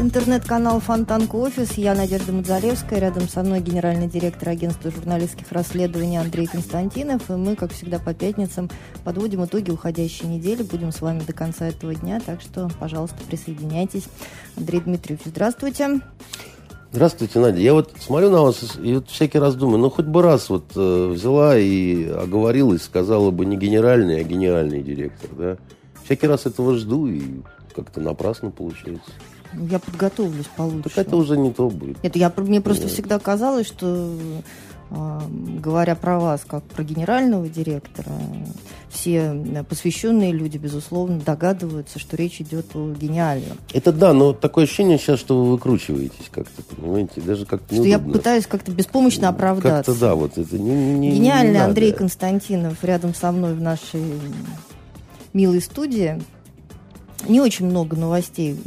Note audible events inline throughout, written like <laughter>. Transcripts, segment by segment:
Интернет-канал Фонтанка Офис. Я Надежда Мадзалевская. Рядом со мной генеральный директор агентства журналистских расследований Андрей Константинов. И мы, как всегда, по пятницам подводим итоги уходящей недели. Будем с вами до конца этого дня. Так что, пожалуйста, присоединяйтесь. Андрей Дмитриевич, здравствуйте. Здравствуйте, Надя. Я вот смотрю на вас и вот всякий раз думаю, ну хоть бы раз вот э, взяла и оговорилась, сказала бы не генеральный, а гениальный директор, да. Всякий раз этого жду и как-то напрасно получается. Я подготовлюсь получше. Так это уже не то будет. Это я, мне просто Нет. всегда казалось, что а, говоря про вас как про генерального директора, все посвященные люди, безусловно, догадываются, что речь идет о гениальном. Это да, но такое ощущение сейчас, что вы выкручиваетесь как-то, понимаете, даже как-то Что я пытаюсь как-то беспомощно оправдаться. Как-то да, вот это не, не Гениальный не Андрей Константинов рядом со мной в нашей милой студии. Не очень много новостей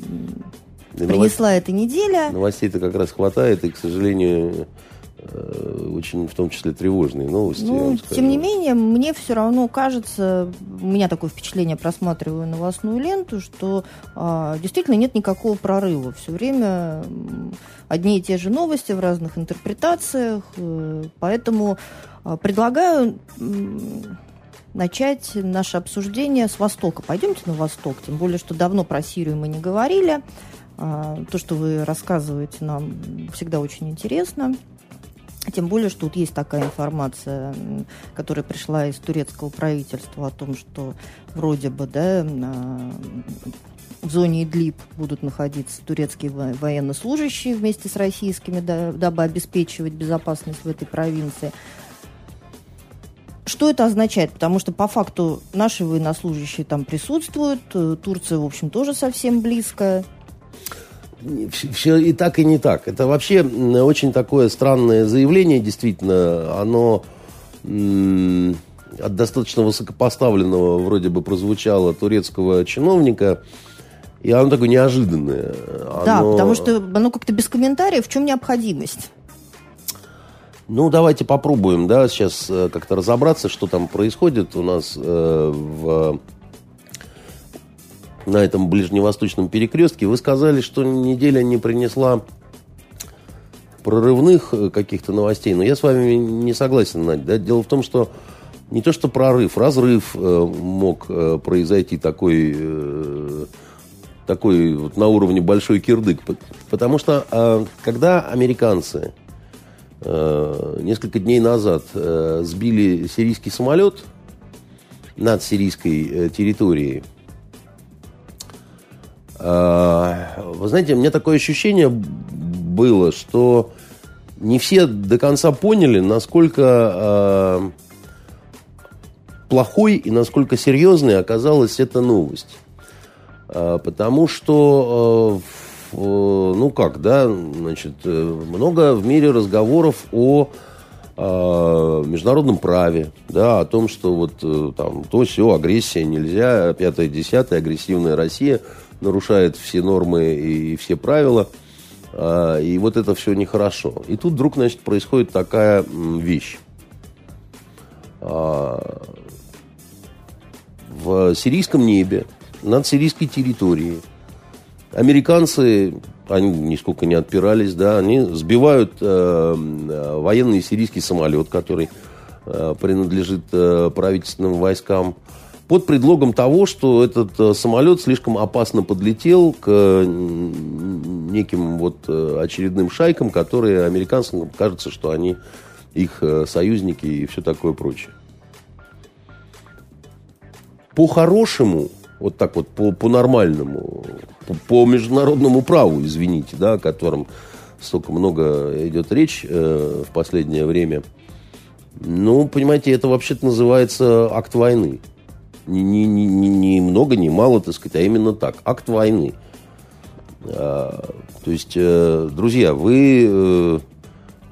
принесла новост... эта неделя. Новостей-то как раз хватает, и, к сожалению, э, очень в том числе тревожные новости. Ну, тем не менее, мне все равно кажется, у меня такое впечатление, просматриваю новостную ленту, что а, действительно нет никакого прорыва. Все время одни и те же новости в разных интерпретациях, э, поэтому а, предлагаю начать наше обсуждение с Востока. Пойдемте на Восток, тем более, что давно про Сирию мы не говорили. А, то, что вы рассказываете, нам всегда очень интересно. Тем более, что тут есть такая информация, которая пришла из турецкого правительства о том, что вроде бы да, в зоне Идлиб будут находиться турецкие военнослужащие вместе с российскими, дабы обеспечивать безопасность в этой провинции. Что это означает? Потому что по факту наши военнослужащие там присутствуют, э, Турция, в общем, тоже совсем близко все и так, и не так. Это вообще очень такое странное заявление, действительно. Оно от достаточно высокопоставленного вроде бы прозвучало турецкого чиновника, и оно такое неожиданное. Оно... Да, потому что оно как-то без комментариев, в чем необходимость? Ну, давайте попробуем, да, сейчас э, как-то разобраться, что там происходит у нас э, в на этом ближневосточном перекрестке. Вы сказали, что неделя не принесла прорывных э, каких-то новостей, но я с вами не согласен, Надя. Да? Дело в том, что не то что прорыв, разрыв э, мог э, произойти такой, такой вот на уровне большой кирдык. Потому что когда американцы несколько дней назад сбили сирийский самолет над сирийской территорией, вы знаете, у меня такое ощущение было, что не все до конца поняли, насколько э, плохой и насколько серьезной оказалась эта новость. Э, потому что, э, ну как, да, значит, много в мире разговоров о международном праве, да, о том, что вот там то все агрессия нельзя, пятое, десятое, агрессивная Россия – нарушает все нормы и все правила. А, и вот это все нехорошо. И тут вдруг, значит, происходит такая вещь. А, в сирийском небе, над сирийской территорией, американцы, они нисколько не отпирались, да, они сбивают э, военный сирийский самолет, который э, принадлежит э, правительственным войскам под предлогом того, что этот э, самолет слишком опасно подлетел к неким вот э, очередным шайкам, которые американцам кажется, что они их э, союзники и все такое прочее. По-хорошему, вот так вот, по, по-нормальному, по, по международному праву, извините, да, о котором столько много идет речь э, в последнее время, ну, понимаете, это вообще-то называется акт войны ни, ни, ни, ни много, ни мало, так сказать, а именно так. Акт войны. А, То есть, э, друзья, вы э,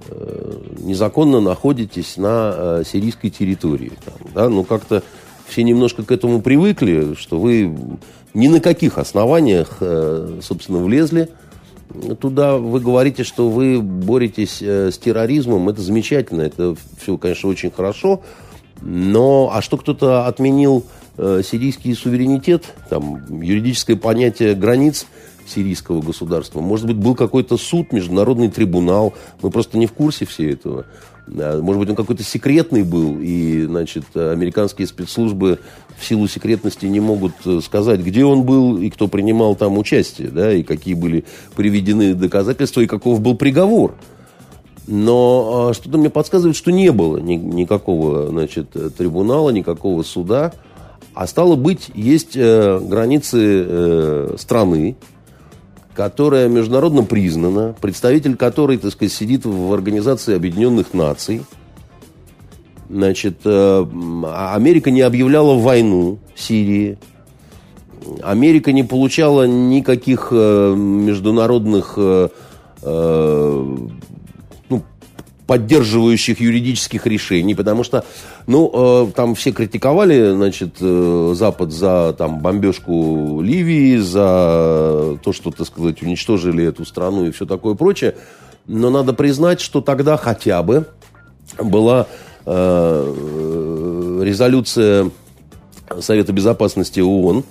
э, незаконно находитесь на сирийской территории. Там, да? Ну, как-то все немножко к этому привыкли, что вы ни на каких основаниях, собственно, влезли туда. Вы говорите, что вы боретесь с терроризмом. Это замечательно, это все, конечно, очень хорошо. Но, а что кто-то отменил э, сирийский суверенитет, там, юридическое понятие границ сирийского государства. Может быть, был какой-то суд, международный трибунал. Мы просто не в курсе все этого. Может быть, он какой-то секретный был, и, значит, американские спецслужбы в силу секретности не могут э, сказать, где он был и кто принимал там участие, да, и какие были приведены доказательства, и каков был приговор. Но а, что-то мне подсказывает, что не было ни, никакого, значит, трибунала, никакого суда. А стало быть, есть э, границы э, страны, которая международно признана, представитель которой, так сказать, сидит в Организации Объединенных Наций. Значит, э, Америка не объявляла войну Сирии. Америка не получала никаких э, международных э, поддерживающих юридических решений, потому что, ну, э, там все критиковали, значит, э, Запад за там бомбежку Ливии, за то, что, так сказать, уничтожили эту страну и все такое прочее. Но надо признать, что тогда хотя бы была э, резолюция Совета Безопасности ООН,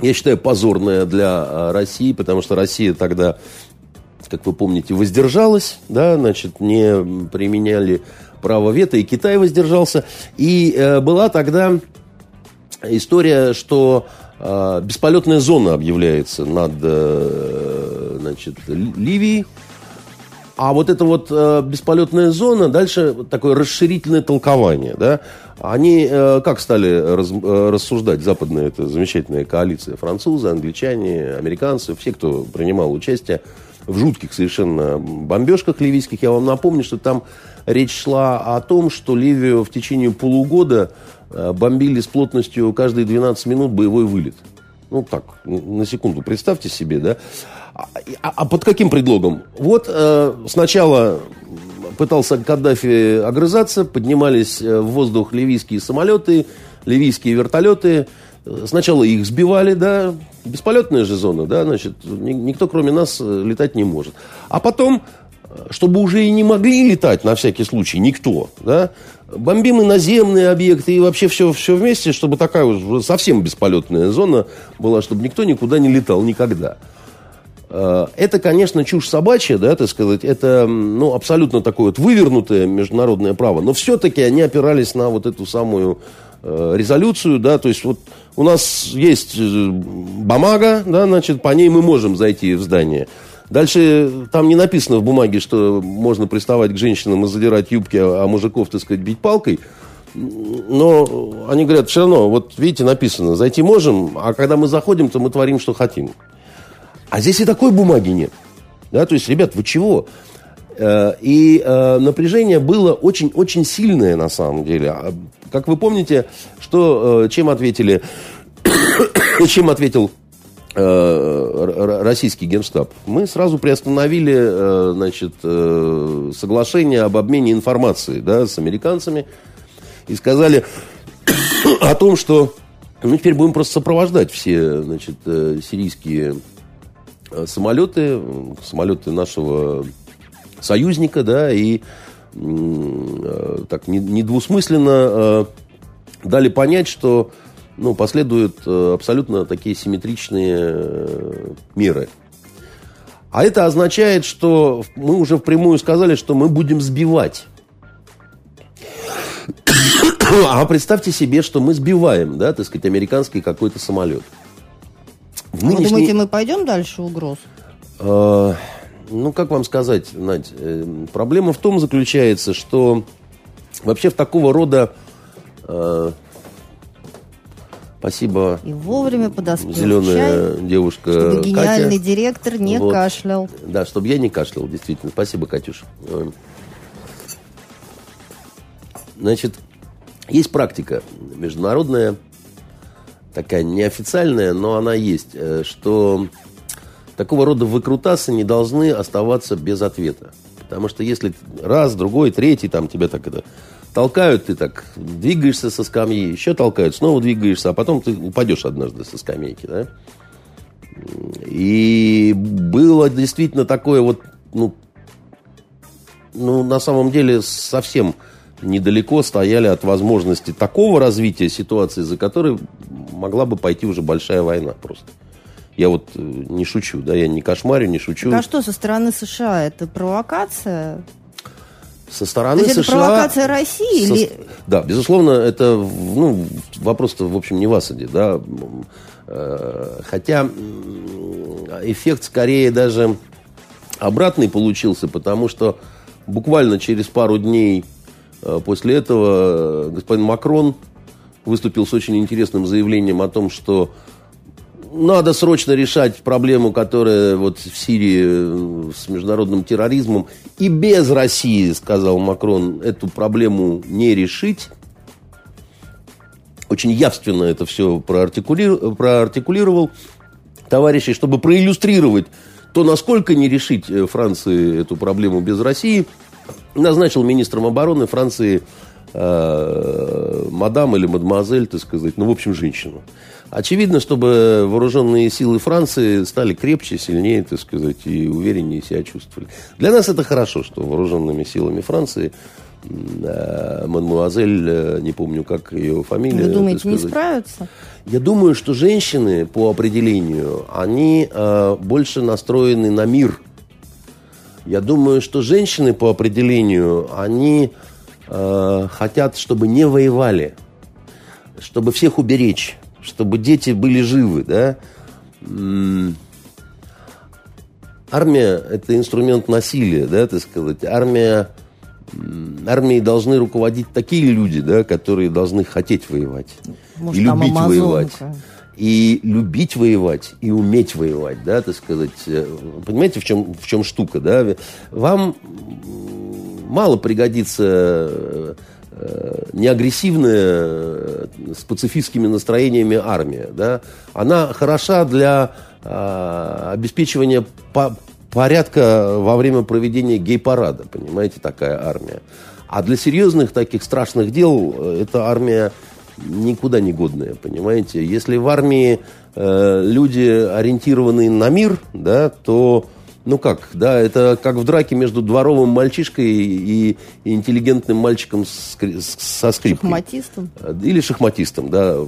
я считаю, позорная для э, России, потому что Россия тогда как вы помните, воздержалась, да, значит, не применяли право вето, и Китай воздержался. И э, была тогда история, что э, бесполетная зона объявляется над э, значит, Ливией, а вот эта вот э, бесполетная зона, дальше такое расширительное толкование, да, они э, как стали раз, э, рассуждать, западная эта замечательная коалиция, французы, англичане, американцы, все, кто принимал участие в жутких совершенно бомбежках ливийских. Я вам напомню, что там речь шла о том, что Ливию в течение полугода э, бомбили с плотностью каждые 12 минут боевой вылет. Ну, так, на секунду, представьте себе, да. А, а, а под каким предлогом? Вот э, сначала пытался Каддафи огрызаться, поднимались э, в воздух ливийские самолеты, ливийские вертолеты – Сначала их сбивали, да, бесполетная же зона, да, значит, никто кроме нас э, летать не может. А потом, э, чтобы уже и не могли летать на всякий случай никто, да, бомбим и наземные объекты, и вообще все, все вместе, чтобы такая уже совсем бесполетная зона была, чтобы никто никуда не летал никогда. Э, это, конечно, чушь собачья, да, так сказать, это, ну, абсолютно такое вот вывернутое международное право, но все-таки они опирались на вот эту самую резолюцию, да, то есть вот у нас есть э, бумага, да, значит, по ней мы можем зайти в здание. Дальше там не написано в бумаге, что можно приставать к женщинам и задирать юбки, а мужиков, так сказать, бить палкой. Но они говорят, все равно, вот видите, написано, зайти можем, а когда мы заходим, то мы творим, что хотим. А здесь и такой бумаги нет. Да, то есть, ребят, вы чего? Э, и э, напряжение было очень-очень сильное на самом деле. Как вы помните, что, э, чем ответили, <coughs> чем ответил российский генштаб? Мы сразу приостановили значит, соглашение об обмене информацией да, с американцами и сказали <coughs> о том, что мы теперь будем просто сопровождать все значит, сирийские самолеты, самолеты нашего союзника, да, и э, так недвусмысленно э, дали понять, что ну, последуют э, абсолютно такие симметричные э, меры. А это означает, что мы уже впрямую сказали, что мы будем сбивать. <coughs> А представьте себе, что мы сбиваем, да, так сказать, американский какой-то самолет. В нынешней... Вы думаете, мы пойдем дальше угроз? Э, ну, как вам сказать, Надь, э, проблема в том заключается, что вообще в такого рода... Э, спасибо. И вовремя подоспел Зеленая чай, девушка Чтобы гениальный Катя. директор не вот. кашлял. Да, чтобы я не кашлял, действительно. Спасибо, Катюш. Значит, есть практика международная, такая неофициальная, но она есть, э, что такого рода выкрутасы не должны оставаться без ответа. Потому что если раз, другой, третий, там тебя так это толкают, ты так двигаешься со скамьи, еще толкают, снова двигаешься, а потом ты упадешь однажды со скамейки, да? И было действительно такое вот, ну, ну, на самом деле совсем недалеко стояли от возможности такого развития ситуации, за которой могла бы пойти уже большая война просто. Я вот э, не шучу, да, я не кошмарю, не шучу. Так а что со стороны США? Это провокация? Со стороны То есть США... это провокация России? Со... Или... Да, безусловно, это ну, вопрос-то, в общем, не в Асаде, да. Э, хотя эффект скорее даже обратный получился, потому что буквально через пару дней э, после этого господин Макрон выступил с очень интересным заявлением о том, что надо срочно решать проблему, которая вот в Сирии э, с международным терроризмом. И без России, сказал Макрон, эту проблему не решить. Очень явственно это все проартикулировал, проартикулировал товарищей, чтобы проиллюстрировать то, насколько не решить э, Франции эту проблему без России, назначил министром обороны Франции э, мадам или мадемуазель, так сказать, ну, в общем, женщину. Очевидно, чтобы вооруженные силы Франции стали крепче, сильнее, так сказать, и увереннее себя чувствовали. Для нас это хорошо, что вооруженными силами Франции э, мадемуазель, э, не помню, как ее фамилия. Вы думаете, не справятся? Я думаю, что женщины по определению, они э, больше настроены на мир. Я думаю, что женщины по определению, они э, хотят, чтобы не воевали, чтобы всех уберечь чтобы дети были живы, да. Армия – это инструмент насилия, да, так сказать. Армия, армией должны руководить такие люди, да, которые должны хотеть воевать. Может, и любить амазонка. воевать. И любить воевать, и уметь воевать, да, так сказать. Понимаете, в чем, в чем штука, да? Вам мало пригодится Э, неагрессивная, э, с пацифистскими настроениями армия. Да? Она хороша для э, обеспечивания по порядка во время проведения гей-парада, понимаете, такая армия. А для серьезных таких страшных дел э, эта армия никуда не годная, понимаете. Если в армии э, люди ориентированы на мир, да, то ну как, да, это как в драке между дворовым мальчишкой и, и интеллигентным мальчиком с, с, со скрипкой. Шахматистом. Или шахматистом, да.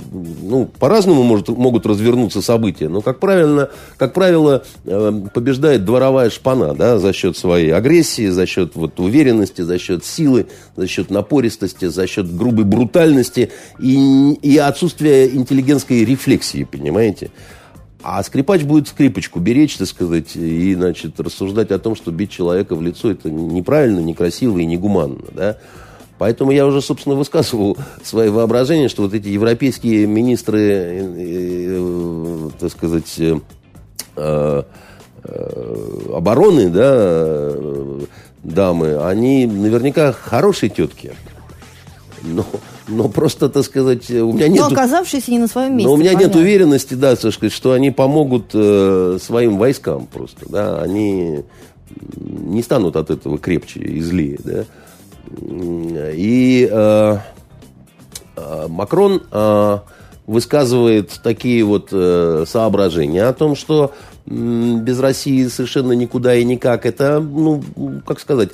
Ну, по-разному может, могут развернуться события, но, как, правильно, как правило, э, побеждает дворовая шпана, да, за счет своей агрессии, за счет вот, уверенности, за счет силы, за счет напористости, за счет грубой брутальности и, и отсутствия интеллигентской рефлексии, понимаете? А скрипач будет скрипочку беречь, так сказать, и, значит, рассуждать о том, что бить человека в лицо это неправильно, некрасиво и негуманно, да. Поэтому я уже, собственно, высказывал свои воображения, что вот эти европейские министры, э, э, так сказать, э, обороны, да, дамы, они наверняка хорошие тетки. Но но просто, так сказать, у меня нет... Но оказавшись не на своем месте. Но у меня понятно. нет уверенности, да, так сказать, что они помогут э, своим войскам просто, да, они не станут от этого крепче и злее, да. И э, э, Макрон э, высказывает такие вот э, соображения о том, что э, без России совершенно никуда и никак. Это, ну, как сказать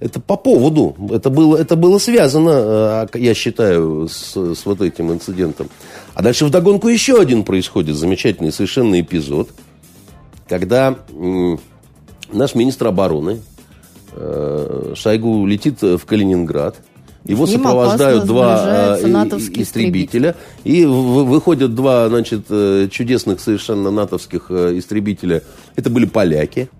это по поводу. Это было, это было связано, э, я считаю, с, с вот этим инцидентом. А дальше вдогонку еще один происходит замечательный совершенно эпизод, когда наш министр обороны э, Шойгу летит в Калининград. Его сопровождают два э, натовский истребителя. И выходят два, значит, э, чудесных совершенно натовских истребителя. Это были поляки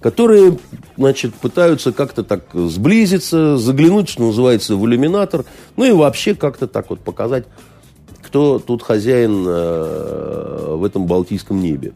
которые, значит, пытаются как-то так сблизиться, заглянуть, что называется, в иллюминатор, ну и вообще как-то так вот показать, кто тут хозяин э, в этом Балтийском небе.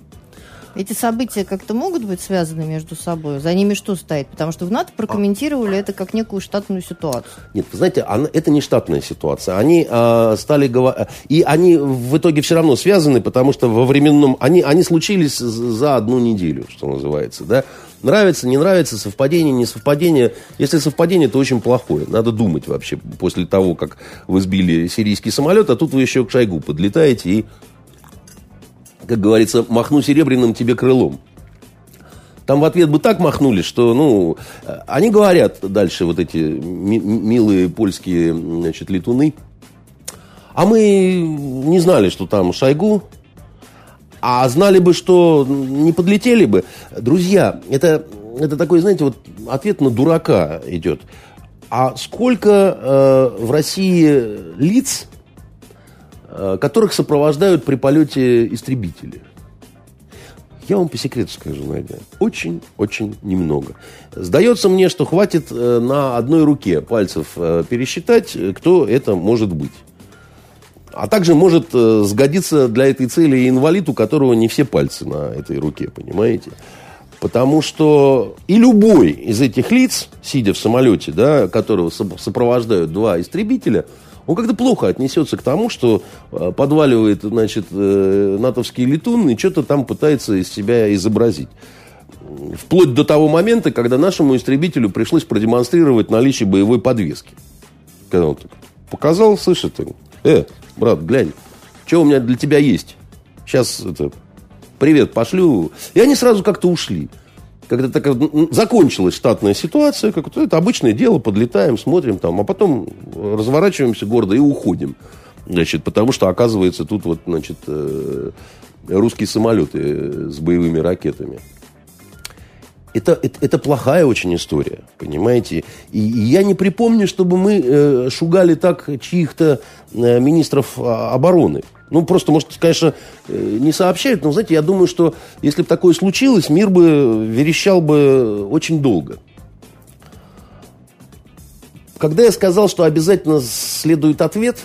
Эти события как-то могут быть связаны между собой? За ними что стоит? Потому что в НАТО прокомментировали а... это как некую штатную ситуацию. Нет, вы знаете, она, это не штатная ситуация. Они э, стали говорить... И они в итоге все равно связаны, потому что во временном... Они, они случились за одну неделю, что называется, да? Нравится, не нравится, совпадение, не совпадение. Если совпадение, то очень плохое. Надо думать вообще после того, как вы сбили сирийский самолет, а тут вы еще к Шойгу подлетаете и как говорится, махну серебряным тебе крылом. Там в ответ бы так махнули, что, ну, они говорят дальше, вот эти ми- милые польские, значит, летуны. А мы не знали, что там Шойгу, а знали бы, что не подлетели бы. Друзья, это, это такой, знаете, вот ответ на дурака идет. А сколько э, в России лиц, Э, которых сопровождают при полете истребители. Я вам по секрету скажу, Надя, очень-очень немного. Сдается мне, что хватит э, на одной руке пальцев э, пересчитать, кто это может быть. А также может сгодиться для этой цели и инвалид, у которого не все пальцы на этой руке, понимаете? Потому что и любой из этих лиц, сидя в самолете, да, которого сопровождают два истребителя – он как-то плохо отнесется к тому, что э, подваливает, значит, э, натовский летун и что-то там пытается из себя изобразить. Вплоть до того момента, когда нашему истребителю пришлось продемонстрировать наличие боевой подвески. Когда он так показал, слышит, э, брат, глянь, что у меня для тебя есть? Сейчас это, привет пошлю. И они сразу как-то ушли когда так закончилась штатная ситуация, как это обычное дело, подлетаем, смотрим там, а потом разворачиваемся гордо и уходим. Значит, потому что, оказывается, тут вот, значит, э, русские самолеты с боевыми ракетами. Это, это, это плохая очень история, понимаете? И, и я не припомню, чтобы мы э, шугали так чьих-то э, министров а, обороны. Ну, просто, может, конечно, э, не сообщают, но, знаете, я думаю, что если бы такое случилось, мир бы верещал бы очень долго. Когда я сказал, что обязательно следует ответ,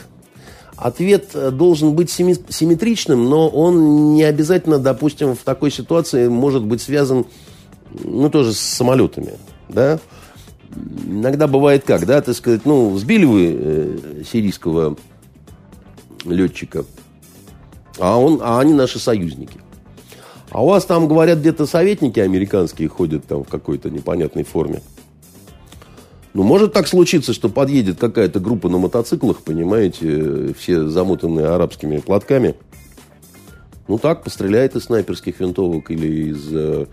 ответ э, должен быть симметричным, но он не обязательно, допустим, в такой ситуации может быть связан, ну, тоже с самолетами, да. Иногда бывает как, да, так сказать, ну, сбили вы э, сирийского летчика, а, он, а они наши союзники. А у вас там, говорят, где-то советники американские ходят там в какой-то непонятной форме. Ну, может так случиться, что подъедет какая-то группа на мотоциклах, понимаете, все замотанные арабскими платками. Ну, так, постреляет из снайперских винтовок или из,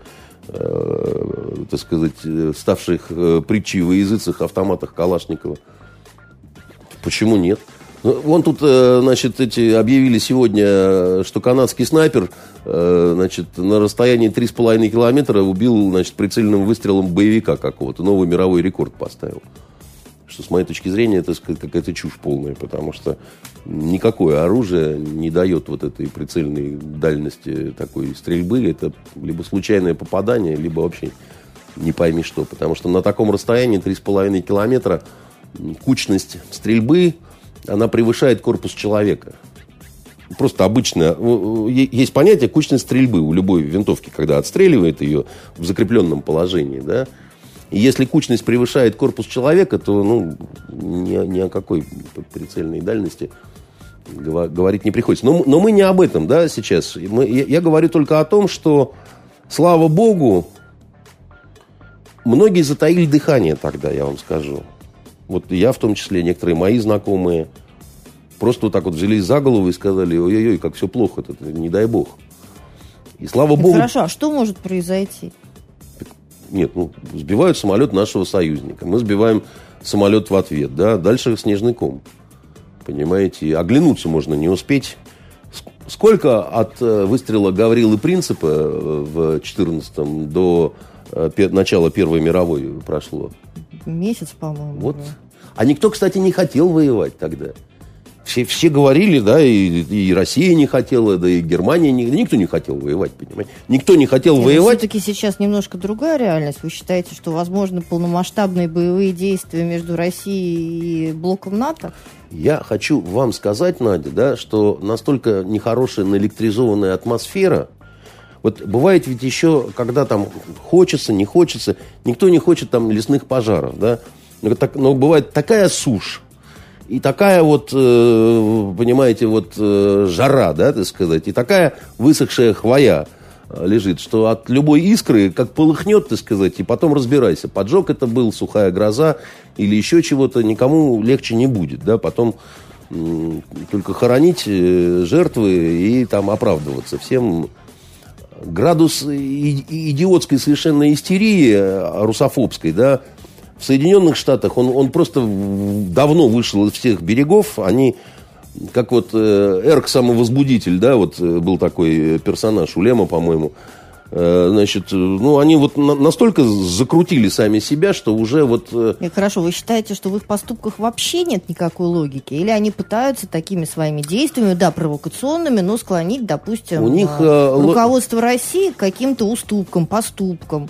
э, э, так сказать, ставших э, притчей во языцах автоматах Калашникова. Почему нет? Ну, вон тут, э, значит, эти объявили сегодня, что канадский снайпер, э, значит, на расстоянии 3,5 километра убил, значит, прицельным выстрелом боевика какого-то. Новый мировой рекорд поставил. Что, с моей точки зрения, это какая-то чушь полная, потому что никакое оружие не дает вот этой прицельной дальности такой стрельбы. Это либо случайное попадание, либо вообще не пойми что. Потому что на таком расстоянии 3,5 километра кучность стрельбы – она превышает корпус человека. Просто обычно есть понятие кучной стрельбы у любой винтовки, когда отстреливает ее в закрепленном положении, да. И если кучность превышает корпус человека, то ну, ни, ни о какой прицельной дальности говорить не приходится. Но, но мы не об этом, да, сейчас. Мы, я, я говорю только о том, что, слава богу, многие затаили дыхание тогда, я вам скажу. Вот я в том числе, некоторые мои знакомые, просто вот так вот взялись за голову и сказали, ой-ой-ой, как все плохо, это, не дай бог. И слава так богу... Хорошо, а что может произойти? Нет, ну, сбивают самолет нашего союзника. Мы сбиваем самолет в ответ, да, дальше снежный ком. Понимаете, оглянуться можно не успеть. Сколько от э, выстрела Гаврилы Принципа в 14-м до э, начала Первой мировой прошло? месяц, по-моему. Вот. А никто, кстати, не хотел воевать тогда. Все, все говорили, да, и, и Россия не хотела, да и Германия, не, никто не хотел воевать, понимаете? Никто не хотел Нет, воевать. Все-таки сейчас немножко другая реальность. Вы считаете, что возможно полномасштабные боевые действия между Россией и блоком НАТО? Я хочу вам сказать, Надя, да, что настолько нехорошая наэлектризованная атмосфера Вот бывает ведь еще, когда там хочется, не хочется, никто не хочет там лесных пожаров, да, но, так, но бывает такая сушь, и такая вот, э, понимаете, вот э, жара, да, так сказать, и такая высохшая хвоя э, лежит, что от любой искры как полыхнет, так сказать, и потом разбирайся, поджог это был, сухая гроза или еще чего-то, никому легче не будет, да, потом только хоронить жертвы и там оправдываться. Всем градус идиотской совершенно истерии русофобской, да, в Соединенных Штатах он, он просто давно вышел из всех берегов. Они, как вот э, Эрк самовозбудитель, да, вот э, был такой персонаж у Лема, по-моему. Э, значит, ну, они вот на, настолько закрутили сами себя, что уже вот... Э... Хорошо, вы считаете, что в их поступках вообще нет никакой логики? Или они пытаются такими своими действиями, да, провокационными, но склонить, допустим, у них, э, руководство России к каким-то уступкам, поступкам?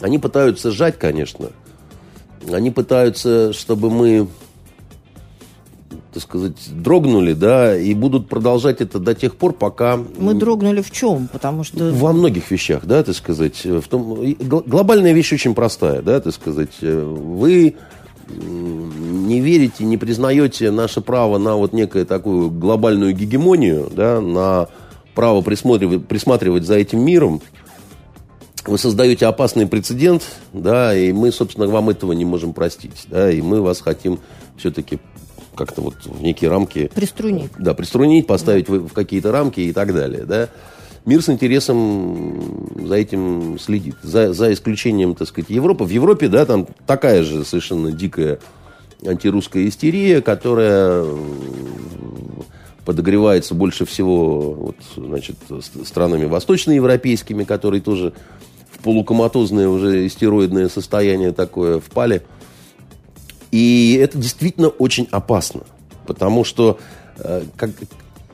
Они пытаются сжать, конечно. Они пытаются, чтобы мы, так сказать, дрогнули, да, и будут продолжать это до тех пор, пока... Мы дрогнули в чем? Потому что... Во многих вещах, да, так сказать. В том... Глобальная вещь очень простая, да, так сказать. Вы не верите, не признаете наше право на вот некую такую глобальную гегемонию, да, на право присматривать, присматривать за этим миром, вы создаете опасный прецедент, да, и мы, собственно, вам этого не можем простить, да, и мы вас хотим все-таки как-то вот в некие рамки... Приструнить. Да, приструнить, поставить в, в какие-то рамки и так далее, да. Мир с интересом за этим следит. За, за исключением, так сказать, Европы. В Европе, да, там такая же совершенно дикая антирусская истерия, которая подогревается больше всего вот, значит, странами восточноевропейскими, которые тоже полукоматозное уже стероидное состояние такое впали. И это действительно очень опасно, потому что э, как,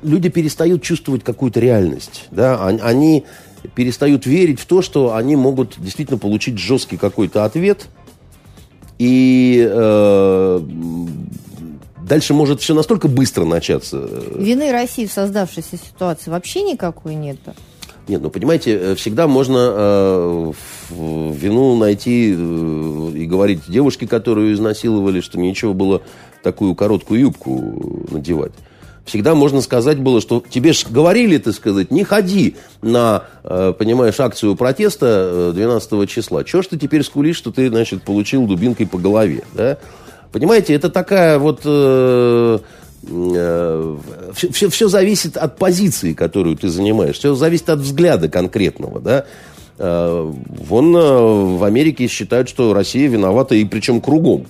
люди перестают чувствовать какую-то реальность. Да? Они перестают верить в то, что они могут действительно получить жесткий какой-то ответ. И э, дальше может все настолько быстро начаться. Вины России в создавшейся ситуации вообще никакой нет. Нет, ну понимаете, э, всегда можно э, вину найти э, и говорить девушке, которую изнасиловали, что нечего было такую короткую юбку надевать. Всегда можно сказать было, что тебе же говорили, ты сказать, не ходи на, э, понимаешь, акцию протеста 12 э, числа. Чего ж ты теперь скулишь, что ты, значит, получил дубинкой по голове, да? Понимаете, это такая вот... Э, все, все зависит от позиции, которую ты занимаешь. Все зависит от взгляда конкретного, да. Э, вон э, в Америке считают, что Россия виновата, и причем кругом.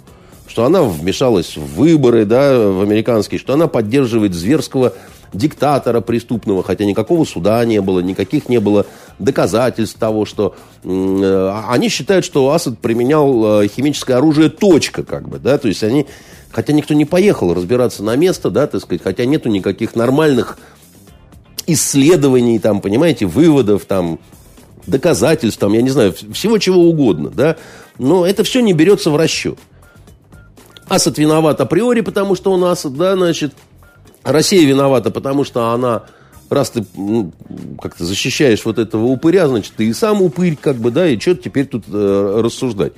Что она вмешалась в выборы, да, в американские, что она поддерживает зверского диктатора преступного, хотя никакого суда не было, никаких не было доказательств того, что э, они считают, что Асад применял э, химическое оружие, точка, как бы, да, то есть они Хотя никто не поехал разбираться на место, да, так сказать, хотя нету никаких нормальных исследований, там, понимаете, выводов, там, доказательств, там, я не знаю, всего чего угодно, да, но это все не берется в расчет. Асад виноват априори, потому что он Асад, да, значит, Россия виновата, потому что она, раз ты ну, как-то защищаешь вот этого упыря, значит, ты и сам упырь, как бы, да, и что теперь тут э, рассуждать.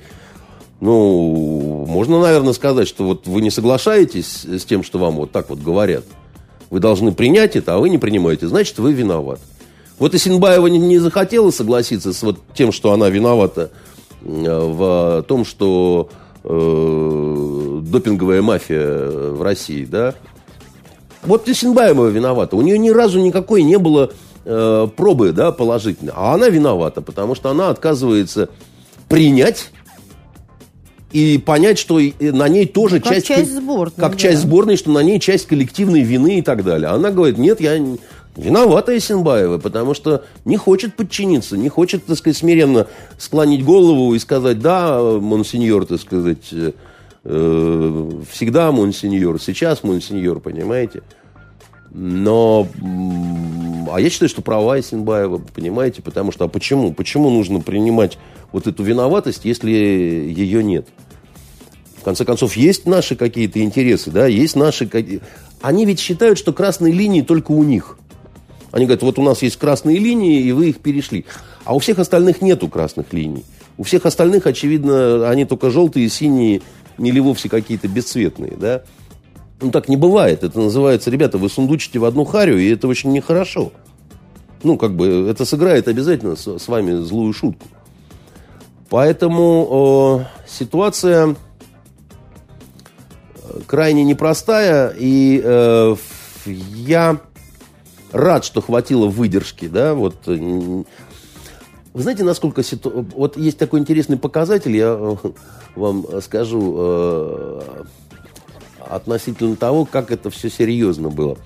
Ну, можно, наверное, сказать, что вот вы не соглашаетесь с тем, что вам вот так вот говорят. Вы должны принять это, а вы не принимаете. Значит, вы виноват. Вот и Синбаева не, не захотела согласиться с вот тем, что она виновата в том, что э, допинговая мафия в России, да. Вот и Синбаева виновата. У нее ни разу никакой не было э, пробы, да, положительной. А она виновата, потому что она отказывается принять и понять, что на ней тоже как часть... часть сборной. Как да. часть сборной, что на ней часть коллективной вины и так далее. Она говорит, нет, я виновата Исенбаева, потому что не хочет подчиниться, не хочет, так сказать, смиренно склонить голову и сказать, да, монсеньор, так сказать, э, э всегда монсеньор, сейчас монсеньор, понимаете? Но, а я считаю, что права Исенбаева, понимаете, потому что, а почему? Почему нужно принимать вот эту виноватость, если ее нет? В конце концов, есть наши какие-то интересы, да, есть наши... Они ведь считают, что красные линии только у них. Они говорят, вот у нас есть красные линии, и вы их перешли. А у всех остальных нету красных линий. У всех остальных, очевидно, они только желтые, синие, или вовсе какие-то бесцветные, да. Ну, так не бывает. Это называется, ребята, вы сундучите в одну харю, и это очень нехорошо. Ну, как бы, это сыграет обязательно с, с вами злую шутку. Поэтому э, ситуация крайне непростая, и э, я рад, что хватило выдержки, да, вот. Э, вы знаете, насколько ситу... Вот есть такой интересный показатель, я э, вам скажу, э, относительно того, как это все серьезно было.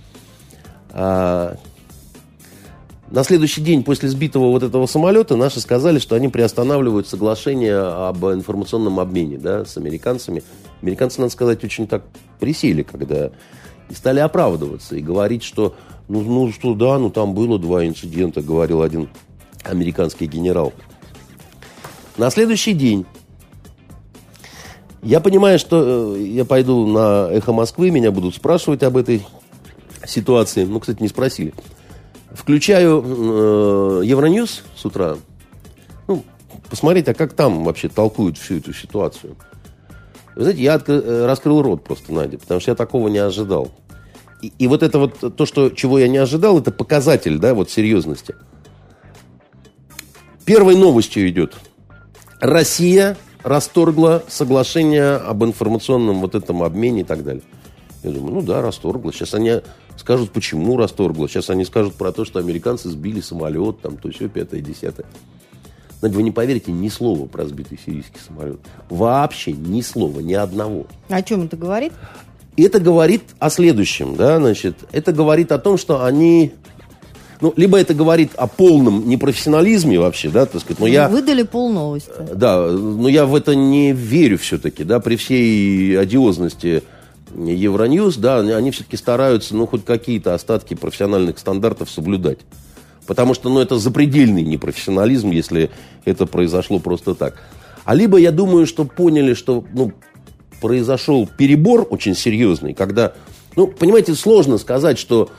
А, на следующий день после сбитого вот этого самолета наши сказали, что они приостанавливают соглашение об информационном обмене да, с американцами. Американцы, надо сказать, очень так присели, когда и стали оправдываться и говорить, что ну, ну что да, ну там было два инцидента, говорил один американский генерал. На следующий день я понимаю, что э, я пойду на «Эхо Москвы», меня будут спрашивать об этой ситуации. Ну, кстати, не спросили. Включаю э, Евроньюз с утра. Ну, посмотреть, а как там вообще толкуют всю эту ситуацию. Вы знаете, я откры, э, раскрыл рот просто, Надя, потому что я такого не ожидал. И, и вот это вот, то, что, чего я не ожидал, это показатель, да, вот серьезности. Первой новостью идет. Россия расторгла соглашение об информационном вот этом обмене и так далее. Я думаю, ну да, расторгла. Сейчас они скажут, почему расторгла. Сейчас они скажут про то, что американцы сбили самолет, там, то все, пятое, десятое. Знаете, вы не поверите ни слова про сбитый сирийский самолет. Вообще ни слова, ни одного. О чем это говорит? это говорит о следующем, да, значит, это говорит о том, что они ну, либо это говорит о полном непрофессионализме вообще, да, так сказать. Но я, выдали полновости. Да, но я в это не верю все-таки, да, при всей одиозности Евроньюз, да, они все-таки стараются, ну, хоть какие-то остатки профессиональных стандартов соблюдать. Потому что, ну, это запредельный непрофессионализм, если это произошло просто так. А либо, я думаю, что поняли, что, ну, произошел перебор очень серьезный, когда, ну, понимаете, сложно сказать, что,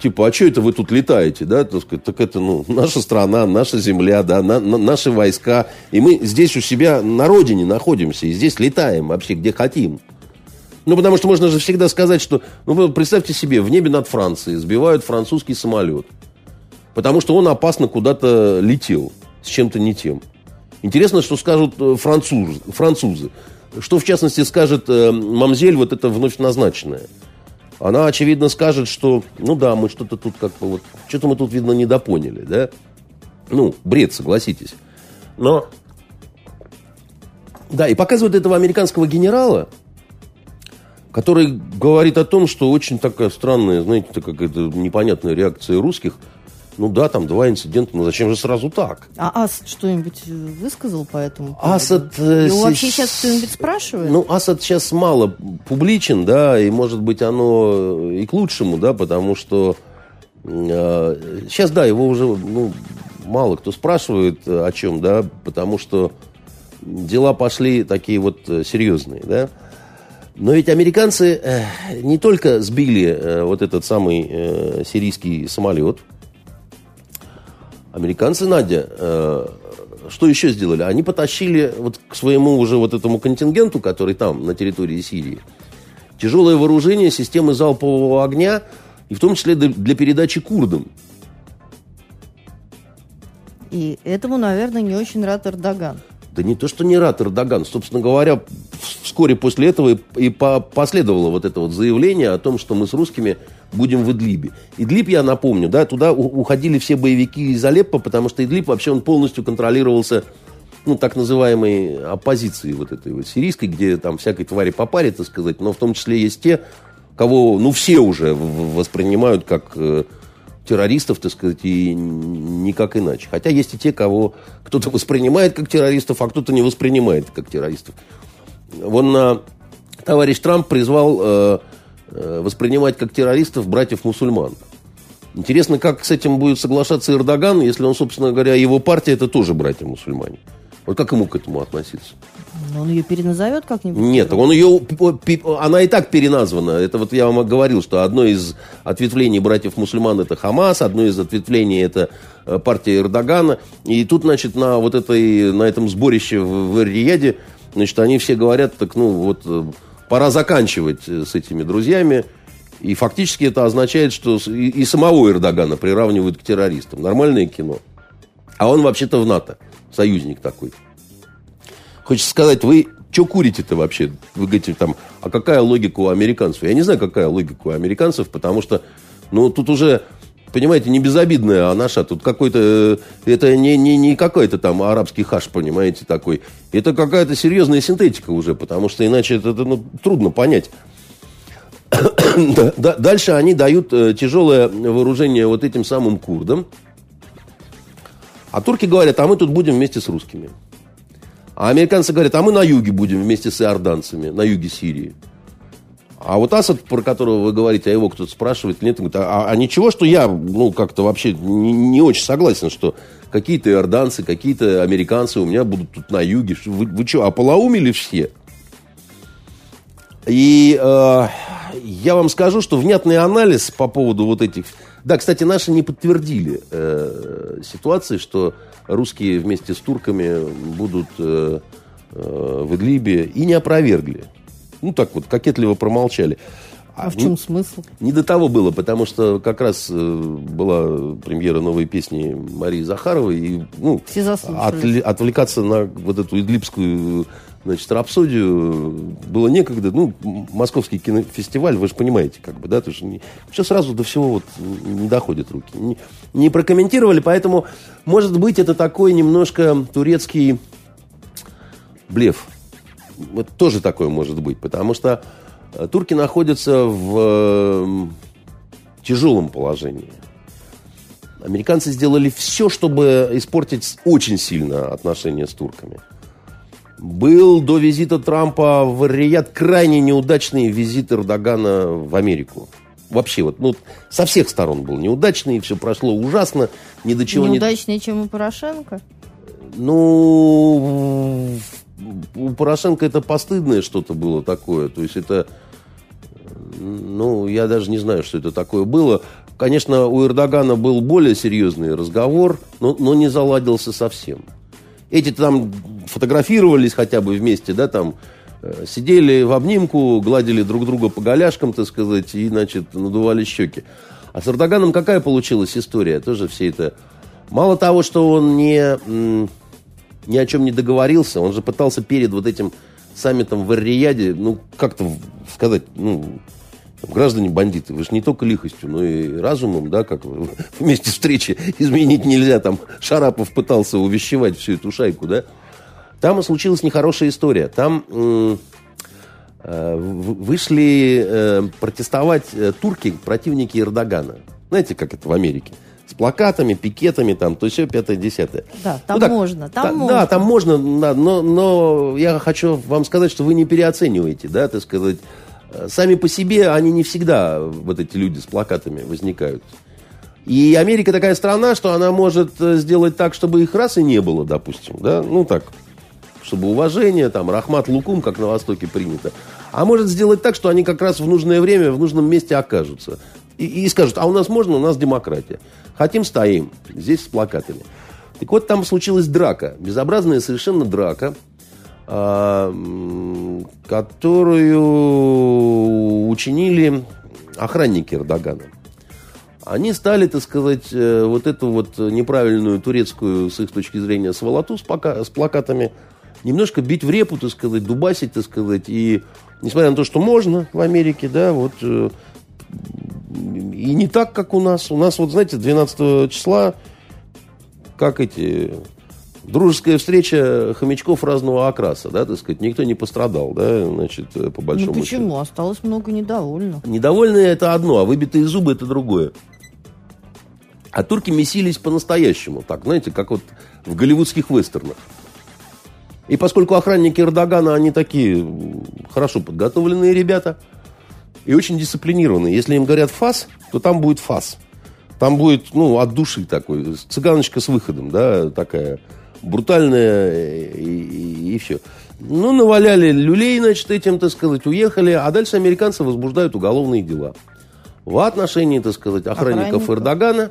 типа, а что это вы тут летаете, да, так, так это, ну, наша страна, наша земля, да, на, на, наши войска, и мы здесь у себя на родине находимся, и здесь летаем вообще где хотим. Ну, потому что можно же всегда сказать, что... Ну, представьте себе, в небе над Францией сбивают французский самолет. Потому что он опасно куда-то летел. С чем-то не тем. Интересно, что скажут э, француз, французы. Что, в частности, скажет э, мамзель, вот это вновь назначенная. Она, очевидно, скажет, что, ну да, мы что-то тут как бы вот... Что-то мы тут, видно, недопоняли, да? Ну, бред, согласитесь. Но... Да, и показывают этого американского генерала, который говорит о том, что очень такая странная, знаете, какая-то непонятная реакция русских. Ну да, там два инцидента, но зачем же сразу так? А Асад что-нибудь высказал по этому поводу? Асад... Э, Его вообще сейчас кто-нибудь спрашивает? Ну, Асад сейчас мало публичен, да, и может быть оно и к лучшему, да, потому что э, сейчас, да, его уже ну, мало кто спрашивает о чем, да, потому что дела пошли такие вот э, серьезные, да. Но ведь американцы э, не только сбили э, вот этот самый э, сирийский самолет. Американцы, Надя, э, что еще сделали? Они потащили вот к своему уже вот этому контингенту, который там, на территории Сирии, тяжелое вооружение, системы залпового огня, и в том числе для передачи курдам. И этому, наверное, не очень рад Эрдоган. Да не то, что не рад Эрдоган. Собственно говоря, вскоре после этого и последовало вот это вот заявление о том, что мы с русскими будем в Идлибе. Идлиб, я напомню, да, туда уходили все боевики из Алеппо, потому что Идлиб вообще он полностью контролировался ну, так называемой оппозицией вот этой вот сирийской, где там всякой твари по паре, так сказать, но в том числе есть те, кого, ну, все уже воспринимают как э, террористов, так сказать, и никак иначе. Хотя есть и те, кого кто-то воспринимает как террористов, а кто-то не воспринимает как террористов. Вон э, товарищ Трамп призвал э, э, воспринимать как террористов братьев-мусульман. Интересно, как с этим будет соглашаться Эрдоган, если он, собственно говоря, его партия это тоже братья-мусульмане. Вот как ему к этому относиться? Он ее переназовет как-нибудь? Нет, он ее, она и так переназвана. Это вот я вам говорил, что одно из ответвлений братьев-мусульман это Хамас, одно из ответвлений это э, партия Эрдогана. И тут, значит, на вот этой, на этом сборище в, в Рияде, значит, они все говорят, так, ну, вот, э, пора заканчивать э, с этими друзьями. И фактически это означает, что и, и самого Эрдогана приравнивают к террористам. Нормальное кино. А он вообще-то в НАТО. Союзник такой. Хочется сказать, вы что курите-то вообще? Вы говорите там, а какая логика у американцев? Я не знаю, какая логика у американцев, потому что, ну, тут уже, понимаете, не безобидная, а наша. Тут какой-то, э, это не, не, не какой-то там арабский хаш, понимаете, такой. Это какая-то серьезная синтетика уже, потому что иначе это, это ну, трудно понять. <coughs> Дальше они дают э, тяжелое вооружение вот этим самым курдам. А турки говорят, а мы тут будем вместе с русскими. А американцы говорят, а мы на юге будем вместе с иорданцами, на юге Сирии. А вот Асад, про которого вы говорите, а его кто-то спрашивает, нет, говорит, а, а ничего, что я, ну, как-то вообще не, не очень согласен, что какие-то иорданцы, какие-то американцы у меня будут тут на юге. Вы, вы что, ополоумели все? И э, я вам скажу, что внятный анализ по поводу вот этих... Да, кстати, наши не подтвердили э, ситуации, что русские вместе с турками будут э, э, в Идлибе и не опровергли. Ну, так вот, кокетливо промолчали. А, а в чем ну, смысл? Не до того было, потому что как раз э, была премьера новой песни Марии Захаровой. И, ну, Все отвли, отвлекаться на вот эту идлибскую значит, рапсодию было некогда. Ну, московский кинофестиваль, вы же понимаете, как бы, да, то есть не, все сразу до всего вот не доходят руки. Не, не прокомментировали, поэтому, может быть, это такой немножко турецкий блеф. Вот тоже такое может быть, потому что э, турки находятся в э, тяжелом положении. Американцы сделали все, чтобы испортить очень сильно отношения с турками. Был до визита Трампа в Рият крайне неудачный визит Эрдогана в Америку. Вообще, вот, ну, со всех сторон был неудачный, все прошло ужасно, ни до чего Неудачнее, не... чем у Порошенко? Ну, у Порошенко это постыдное что-то было такое. То есть это, ну, я даже не знаю, что это такое было. Конечно, у Эрдогана был более серьезный разговор, но, но не заладился совсем. Эти там фотографировались хотя бы вместе, да, там э, сидели в обнимку, гладили друг друга по голяшкам, так сказать, и, значит, надували щеки. А с Эрдоганом какая получилась история? Тоже все это... Мало того, что он не, ни о чем не договорился, он же пытался перед вот этим саммитом в Эр-Рияде, ну, как-то сказать, ну, граждане бандиты, вы же не только лихостью, но и разумом, да, как <laughs> вместе встречи изменить нельзя. Там Шарапов пытался увещевать всю эту шайку, да. Там случилась нехорошая история. Там э, вышли э, протестовать э, турки, противники Эрдогана. Знаете, как это в Америке? С плакатами, пикетами, там, то все, пятое, десятое. Да, там ну, так, можно, там та, можно. Да, там можно, да, но, но я хочу вам сказать, что вы не переоцениваете, да, так сказать, сами по себе они не всегда, вот эти люди с плакатами, возникают. И Америка такая страна, что она может сделать так, чтобы их раз и не было, допустим. Да? Ну так, чтобы уважение, там, рахмат лукум, как на Востоке принято. А может сделать так, что они как раз в нужное время в нужном месте окажутся. И, и скажут, а у нас можно, у нас демократия. Хотим, стоим. Здесь с плакатами. Так вот, там случилась драка. Безобразная совершенно драка которую учинили охранники Эрдогана. Они стали, так сказать, э, вот эту вот неправильную турецкую, с их точки зрения, сволоту с, пока, с плакатами немножко бить в репу, так сказать, дубасить, так сказать. И несмотря на то, что можно в Америке, да, вот э, и не так, как у нас. У нас, вот, знаете, 12 числа, как эти дружеская встреча хомячков разного окраса, да, так сказать, никто не пострадал, да, значит, э, по большому ну, почему? Счету. Осталось много недовольных. Недовольные это одно, а выбитые зубы это другое. А турки месились по-настоящему, так, знаете, как вот в голливудских вестернах. И поскольку охранники Эрдогана, они такие хорошо подготовленные ребята и очень дисциплинированные. Если им говорят фас, то там будет фас. Там будет, ну, от души такой, цыганочка с выходом, да, такая брутальная и, и, и все. Ну, наваляли люлей, значит, этим, так сказать, уехали, а дальше американцы возбуждают уголовные дела в отношении, так сказать, охранников, охранников. Эрдогана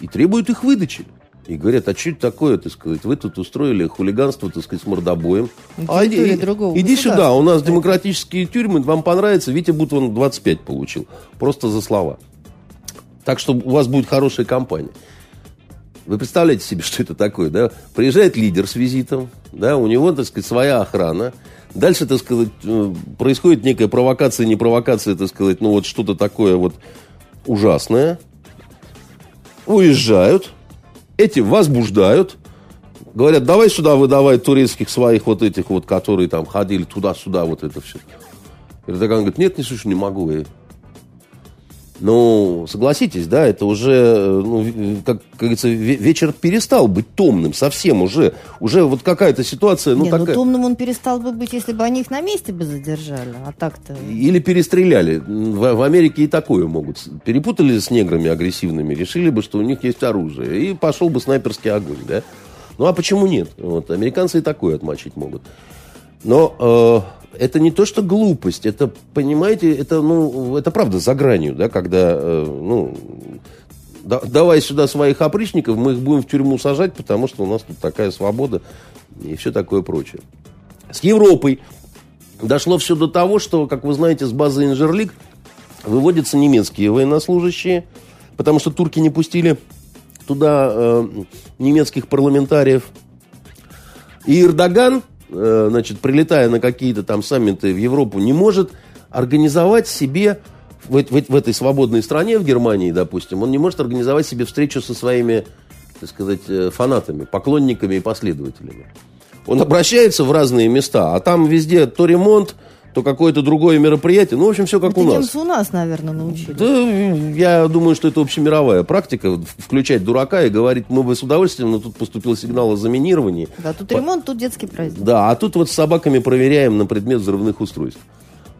и требуют их выдачи. И говорят, а что это такое, так сказать, вы тут устроили хулиганство, так сказать, с мордобоем. А иди, иди сюда, у нас демократические тюрьмы, вам понравится, Витя Бутман 25 получил. Просто за слова. Так что у вас будет хорошая компания. Вы представляете себе, <laughs> что это такое, да? Приезжает лидер с визитом, да, у него, так сказать, своя охрана. Дальше, так сказать, э, происходит некая провокация, не провокация, так сказать, ну вот что-то такое вот ужасное. Уезжают, эти возбуждают, говорят, давай сюда выдавай турецких своих вот этих вот, которые там ходили туда-сюда, вот это все. Эрдоган говорит, нет, не слышу, не могу. Я. Ну, согласитесь, да, это уже, ну, как, как говорится, вечер перестал быть томным совсем уже. Уже вот какая-то ситуация, ну, Нет, такая... ну, томным он перестал бы быть, если бы они их на месте бы задержали, а так-то... Или перестреляли. В, в Америке и такое могут. Перепутали с неграми агрессивными, решили бы, что у них есть оружие, и пошел бы снайперский огонь, да. Ну, а почему нет? Вот, американцы и такое отмочить могут. Но... Э, это не то, что глупость, это, понимаете, это, ну, это правда за гранью, да, когда, э, ну, да, давай сюда своих опричников, мы их будем в тюрьму сажать, потому что у нас тут такая свобода и все такое прочее. С Европой дошло все до того, что, как вы знаете, с базы Инжерлик выводятся немецкие военнослужащие, потому что турки не пустили туда э, немецких парламентариев. И Эрдоган значит, прилетая на какие-то там саммиты в Европу, не может организовать себе в, в, в этой свободной стране, в Германии, допустим, он не может организовать себе встречу со своими, так сказать, э, фанатами, поклонниками и последователями. Он обращается в разные места, а там везде то ремонт, то какое-то другое мероприятие. Ну, в общем, все как это у нас. у нас, наверное, научились. Да, я думаю, что это общемировая практика, включать дурака и говорить, мы бы с удовольствием, но тут поступил сигнал о заминировании. Да, тут ремонт, тут детский праздник. Да, а тут вот с собаками проверяем на предмет взрывных устройств.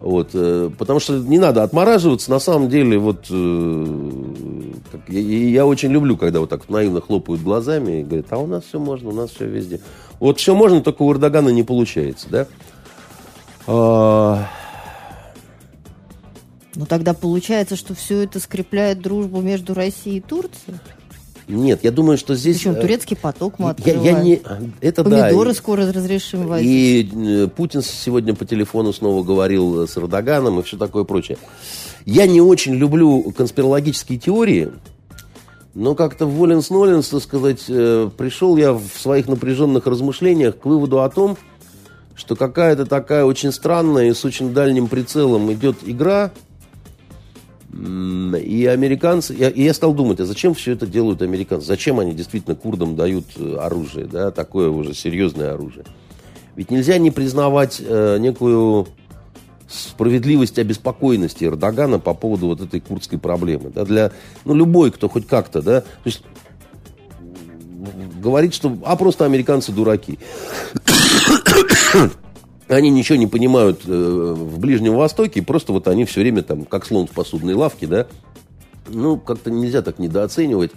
Вот, э, потому что не надо отмораживаться. На самом деле, вот э, я, я очень люблю, когда вот так наивно хлопают глазами и говорят, а у нас все можно, у нас все везде. Вот все можно, только у Эрдогана не получается, да? А, ну тогда получается, что все это скрепляет дружбу между Россией и Турцией? Нет, я думаю, что здесь... Причем э, турецкий поток мы открываем. Я, я не... Это Помидоры да. скоро разрешим возить. И э, Путин сегодня по телефону снова говорил с Эрдоганом и все такое прочее. Я не очень люблю конспирологические теории, но как-то в Воленс-Ноленс, так сказать, э, пришел я в своих напряженных размышлениях к выводу о том, что какая-то такая очень странная и с очень дальним прицелом идет игра, и американцы... Я, я стал думать, а зачем все это делают американцы? Зачем они действительно курдам дают э, оружие, да, такое уже серьезное оружие? Ведь нельзя не признавать э, некую справедливость обеспокоенности Эрдогана по поводу вот этой курдской проблемы. Да, для, ну, любой, кто хоть как-то, да, то есть говорит, что а просто американцы дураки. <coughs> они ничего не понимают э, в Ближнем Востоке, просто вот они все время там, как слон в посудной лавке, да, ну, как-то нельзя так недооценивать.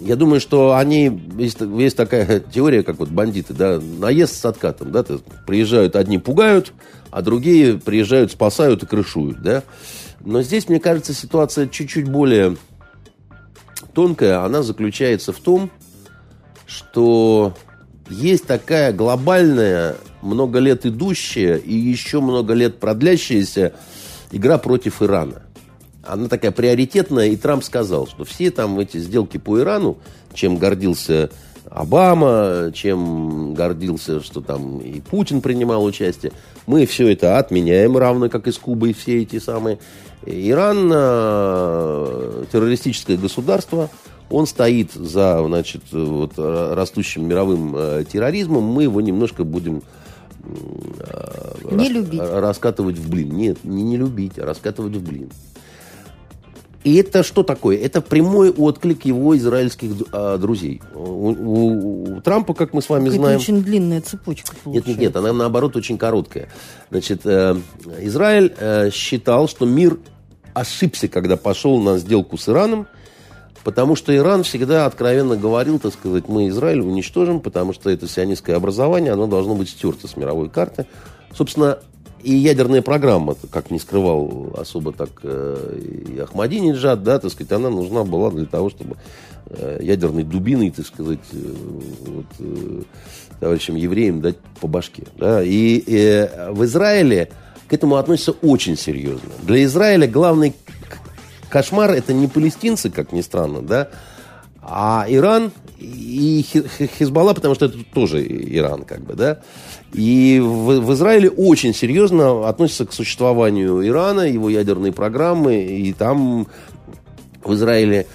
Я думаю, что они, есть, есть такая <laughs> теория, как вот бандиты, да, наезд с откатом, да, приезжают, одни пугают, а другие приезжают, спасают и крышуют, да. Но здесь, мне кажется, ситуация чуть-чуть более тонкая, она заключается в том, что есть такая глобальная, много лет идущая и еще много лет продлящаяся игра против Ирана. Она такая приоритетная, и Трамп сказал, что все там эти сделки по Ирану, чем гордился Обама, чем гордился, что там и Путин принимал участие, мы все это отменяем, равно как и с Кубой все эти самые. Иран э, террористическое государство – он стоит за значит, вот, растущим мировым э, терроризмом. Мы его немножко будем э, не рас, любить. раскатывать в блин. Нет, не, не любить, а раскатывать в блин. И это что такое? Это прямой отклик его израильских э, друзей. У, у, у Трампа, как мы с вами это знаем... очень длинная цепочка получается. Нет, нет, нет, она наоборот очень короткая. Значит, э, Израиль э, считал, что мир ошибся, когда пошел на сделку с Ираном, потому что Иран всегда откровенно говорил, так сказать, мы Израиль уничтожим, потому что это сионистское образование, оно должно быть стерто с мировой карты. Собственно, и ядерная программа, как не скрывал особо так э, и Ахмадинеджад, да, так сказать, она нужна была для того, чтобы э, ядерной дубиной, так сказать, э, вот, товарищам евреям дать по башке. Да. И э, в Израиле к этому относятся очень серьезно. Для Израиля главный кошмар это не палестинцы, как ни странно, да, а Иран и Хизбалла, потому что это тоже Иран, как бы, да. И в, в Израиле очень серьезно относятся к существованию Ирана, его ядерной программы, и там в Израиле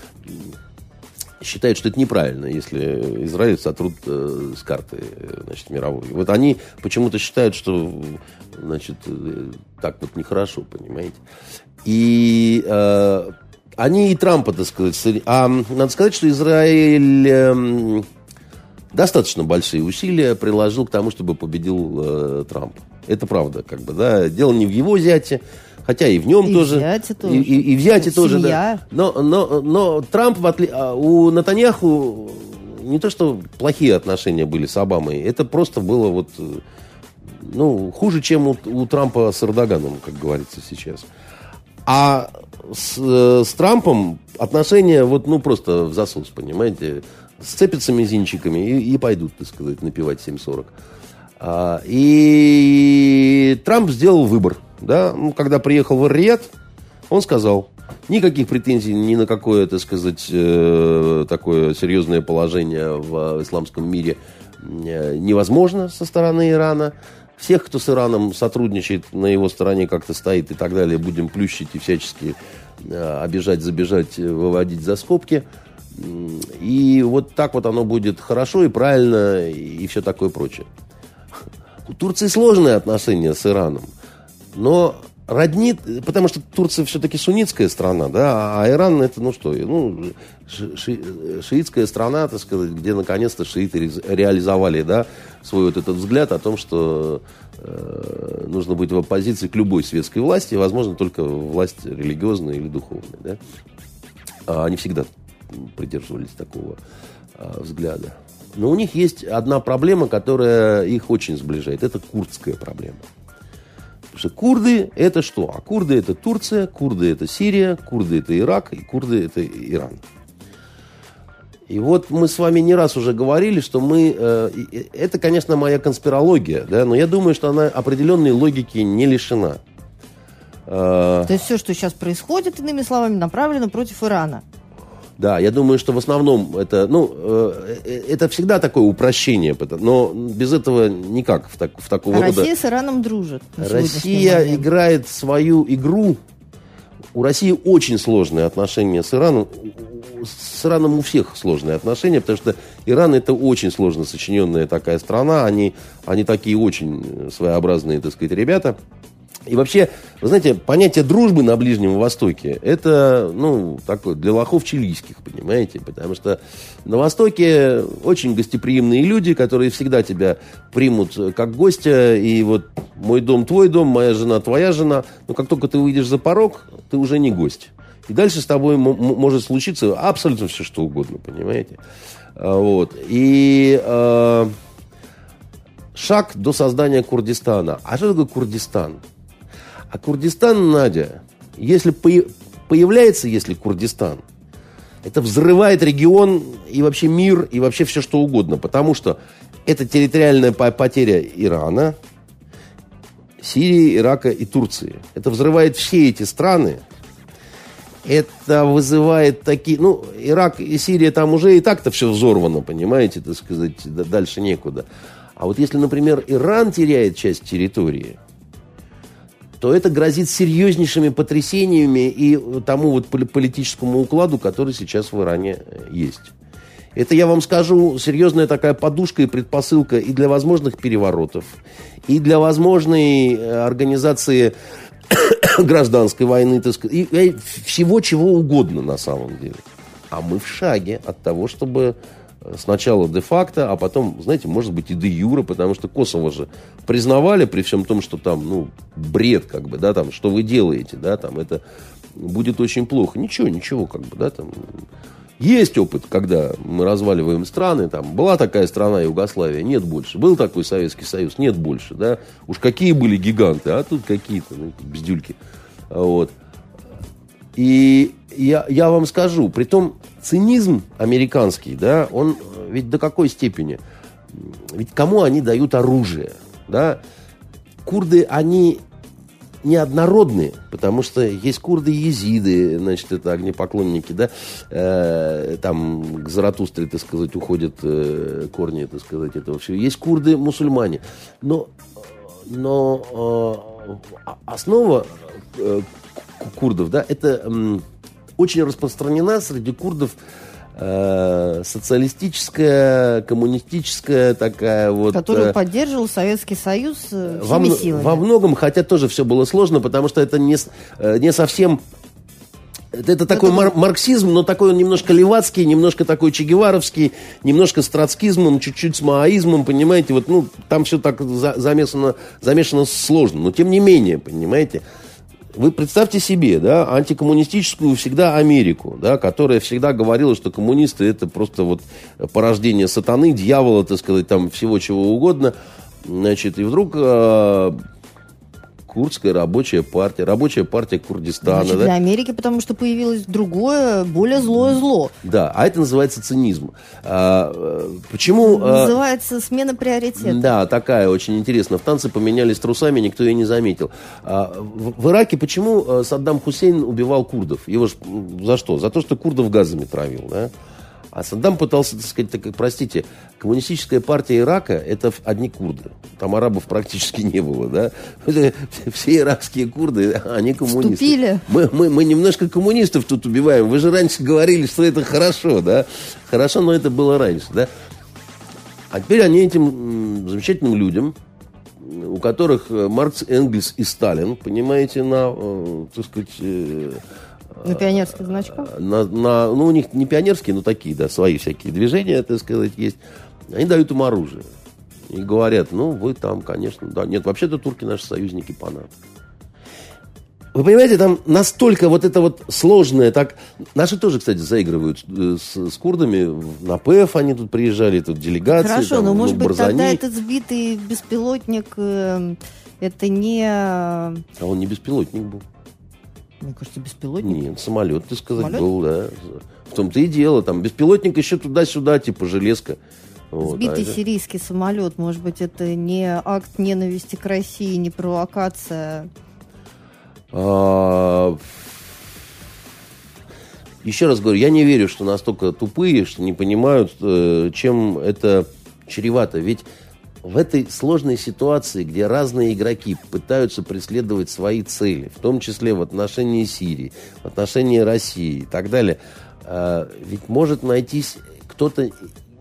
считают, что это неправильно, если Израиль сотрут э, с карты значит, мировой. Вот они почему-то считают, что значит, э, так вот нехорошо, понимаете. И э, они и Трампа, так сказать, а надо сказать, что Израиль э, достаточно большие усилия приложил к тому, чтобы победил э, Трамп. Это правда, как бы, да. Дело не в его зяте, хотя и в нем и тоже. Взяте тоже. И, и, и в зяте Семья. тоже, да. Но, но, но Трамп, в отли... А, у Натаньяху не то, что плохие отношения были с Обамой, это просто было вот, э, ну, хуже, чем у, у Трампа с Эрдоганом, как говорится сейчас. А с, э, с Трампом отношения вот, ну, просто в засос, понимаете. Сцепятся мизинчиками и, и пойдут, так сказать, напивать 7.40. А, и Трамп сделал выбор. Да? Когда приехал в Рият, он сказал, никаких претензий ни на какое, так сказать, э, такое серьезное положение в исламском мире э, невозможно со стороны Ирана всех, кто с Ираном сотрудничает, на его стороне как-то стоит и так далее, будем плющить и всячески э, обижать, забежать, э, выводить за скобки. И вот так вот оно будет хорошо и правильно, и все такое прочее. У Турции сложные отношения с Ираном. Но роднит, потому что Турция все-таки суннитская страна, да, а Иран это, ну что, ну, ши, ши, шиитская страна, так сказать, где наконец-то шииты реализовали, да, свой вот этот взгляд о том, что э, нужно быть в оппозиции к любой светской власти, возможно, только власть религиозная или духовная, да. А они всегда придерживались такого э, взгляда. Но у них есть одна проблема, которая их очень сближает. Это курдская проблема. Потому что курды это что? А курды это Турция, курды это Сирия, курды это Ирак и курды это Иран. И вот мы с вами не раз уже говорили, что мы... Э, это, конечно, моя конспирология, да, но я думаю, что она определенной логики не лишена. Э, То есть все, что сейчас происходит, иными словами, направлено против Ирана. Да, я думаю, что в основном это, ну, э, э, это всегда такое упрощение, но без этого никак в, так, в такого а рода... Россия с Ираном дружит. Россия играет свою игру. У России очень сложные отношения с Ираном. С Ираном у всех сложные отношения, потому что Иран это очень сложно сочиненная такая страна. Они, они такие очень своеобразные, так сказать, ребята. И вообще, вы знаете, понятие дружбы на Ближнем Востоке, это, ну, такое, для лохов чилийских, понимаете? Потому что на Востоке очень гостеприимные люди, которые всегда тебя примут как гостя, и вот мой дом твой дом, моя жена твоя жена, но как только ты выйдешь за порог, ты уже не гость. И дальше с тобой может случиться абсолютно все, что угодно, понимаете? А, вот. И э, шаг до создания Курдистана. А что такое Курдистан? А Курдистан, Надя, если появляется, если Курдистан, это взрывает регион и вообще мир, и вообще все что угодно. Потому что это территориальная потеря Ирана, Сирии, Ирака и Турции. Это взрывает все эти страны. Это вызывает такие... Ну, Ирак и Сирия там уже и так-то все взорвано, понимаете, так сказать, дальше некуда. А вот если, например, Иран теряет часть территории – то это грозит серьезнейшими потрясениями и тому вот политическому укладу, который сейчас в Иране э, есть. Это, я вам скажу, серьезная такая подушка и предпосылка и для возможных переворотов, и для возможной э, организации <coughs> гражданской войны, так сказать, и, всего чего угодно на самом деле. А мы в шаге от того, чтобы сначала де-факто, а потом, знаете, может быть и де-юра, потому что Косово же признавали при всем том, что там, ну, бред, как бы, да, там, что вы делаете, да, там, это будет очень плохо. Ничего, ничего, как бы, да, там. Есть опыт, когда мы разваливаем страны, там, была такая страна Югославия, нет больше. Был такой Советский Союз, нет больше, да. Уж какие были гиганты, а тут какие-то, ну, бездюльки. Вот. И я, я вам скажу, при том цинизм американский, да, он ведь до какой степени? Ведь кому они дают оружие, да? Курды, они неоднородные, потому что есть курды и езиды, значит, это огнепоклонники, да, э, там к Заратустре, так сказать, уходят э, корни, так сказать, этого всего. Есть курды-мусульмане, но, но э, основа э, курдов, да, это э, очень распространена среди курдов Э, социалистическая, коммунистическая такая вот... Которую э, поддерживал Советский Союз э, во, силами. Во многом, хотя тоже все было сложно, потому что это не, не совсем... Это такой это... Мар- марксизм, но такой он немножко левацкий, немножко такой чегеваровский, немножко с троцкизмом, чуть-чуть с маоизмом, понимаете? Вот, ну, там все так за- замешано, замешано сложно, но тем не менее, понимаете? Вы представьте себе, да, антикоммунистическую всегда Америку, да, которая всегда говорила, что коммунисты это просто вот порождение сатаны, дьявола, так сказать, там всего чего угодно. Значит, и вдруг э, Курдская рабочая партия, рабочая партия Курдистана. Значит, да? для Америки, потому что появилось другое, более злое зло. Да, а это называется цинизм. А, э, почему... А, называется смена приоритета. Да, такая очень интересно. В танце поменялись трусами, никто ее не заметил. А, в, в Ираке почему э, Саддам Хусейн убивал курдов? Его ж, за что? За то, что курдов газами травил, да? А Саддам пытался, так сказать, так, простите, коммунистическая партия Ирака – это одни курды. Там арабов практически не было, да? <laughs> Все иракские курды, они коммунисты. Вступили. Мы, мы, мы немножко коммунистов тут убиваем. Вы же раньше говорили, что это хорошо, да? Хорошо, но это было раньше, да? А теперь они этим замечательным людям, у которых Маркс, Энгельс и Сталин, понимаете, на, э, так сказать, э, на пионерских значках? На, на, ну, у них не пионерские, но такие, да, свои всякие движения, так сказать, есть. Они дают им оружие. И говорят, ну, вы там, конечно, да. Нет, вообще-то турки наши союзники по НАТО. Вы понимаете, там настолько вот это вот сложное, так... Наши тоже, кстати, заигрывают э, с, с курдами. На ПФ они тут приезжали, тут делегации. Хорошо, там, но может быть Барзани. тогда этот сбитый беспилотник, э, это не... А он не беспилотник был. Мне кажется, беспилотник. Нет, самолет, ты сказать, самолет? был, да. В том-то и дело. Там беспилотник еще туда-сюда, типа железка. Вот, Сбитый а сирийский самолет, может быть, это не акт ненависти к России, не провокация? А... Еще раз говорю, я не верю, что настолько тупые, что не понимают, э, чем это чревато. Ведь в этой сложной ситуации, где разные игроки пытаются преследовать свои цели, в том числе в отношении Сирии, в отношении России и так далее, э, ведь может найтись кто-то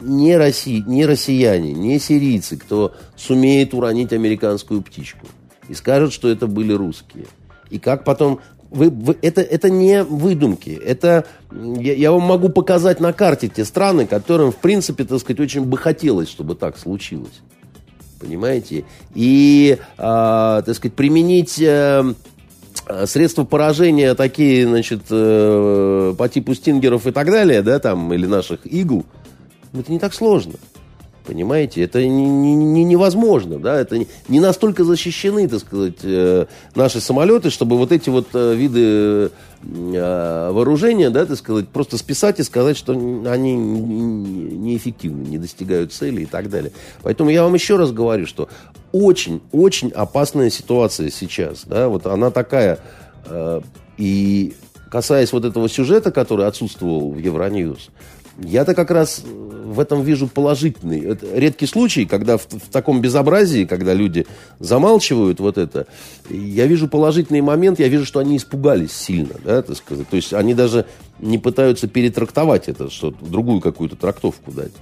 не, России, не россияне, не сирийцы, кто сумеет уронить американскую птичку и скажет, что это были русские. И как потом вы, вы, это, это не выдумки. Это я, я вам могу показать на карте те страны, которым, в принципе, так сказать, очень бы хотелось, чтобы так случилось понимаете? И, э, так сказать, применить э, средства поражения такие, значит, э, по типу стингеров и так далее, да, там, или наших игл, это не так сложно. Понимаете, это не, не, невозможно, да, это не, не настолько защищены, так сказать, э, наши самолеты, чтобы вот эти вот э, виды э, вооружения, да, так сказать, просто списать и сказать, что они неэффективны, не достигают цели и так далее. Поэтому я вам еще раз говорю, что очень-очень опасная ситуация сейчас, да, вот она такая, и касаясь вот этого сюжета, который отсутствовал в Евроньюз, я-то как раз в этом вижу положительный. Это редкий случай, когда в, в таком безобразии, когда люди замалчивают вот это, я вижу положительный момент, я вижу, что они испугались сильно, да, так сказать. То есть они даже не пытаются перетрактовать это, что другую какую-то трактовку дать.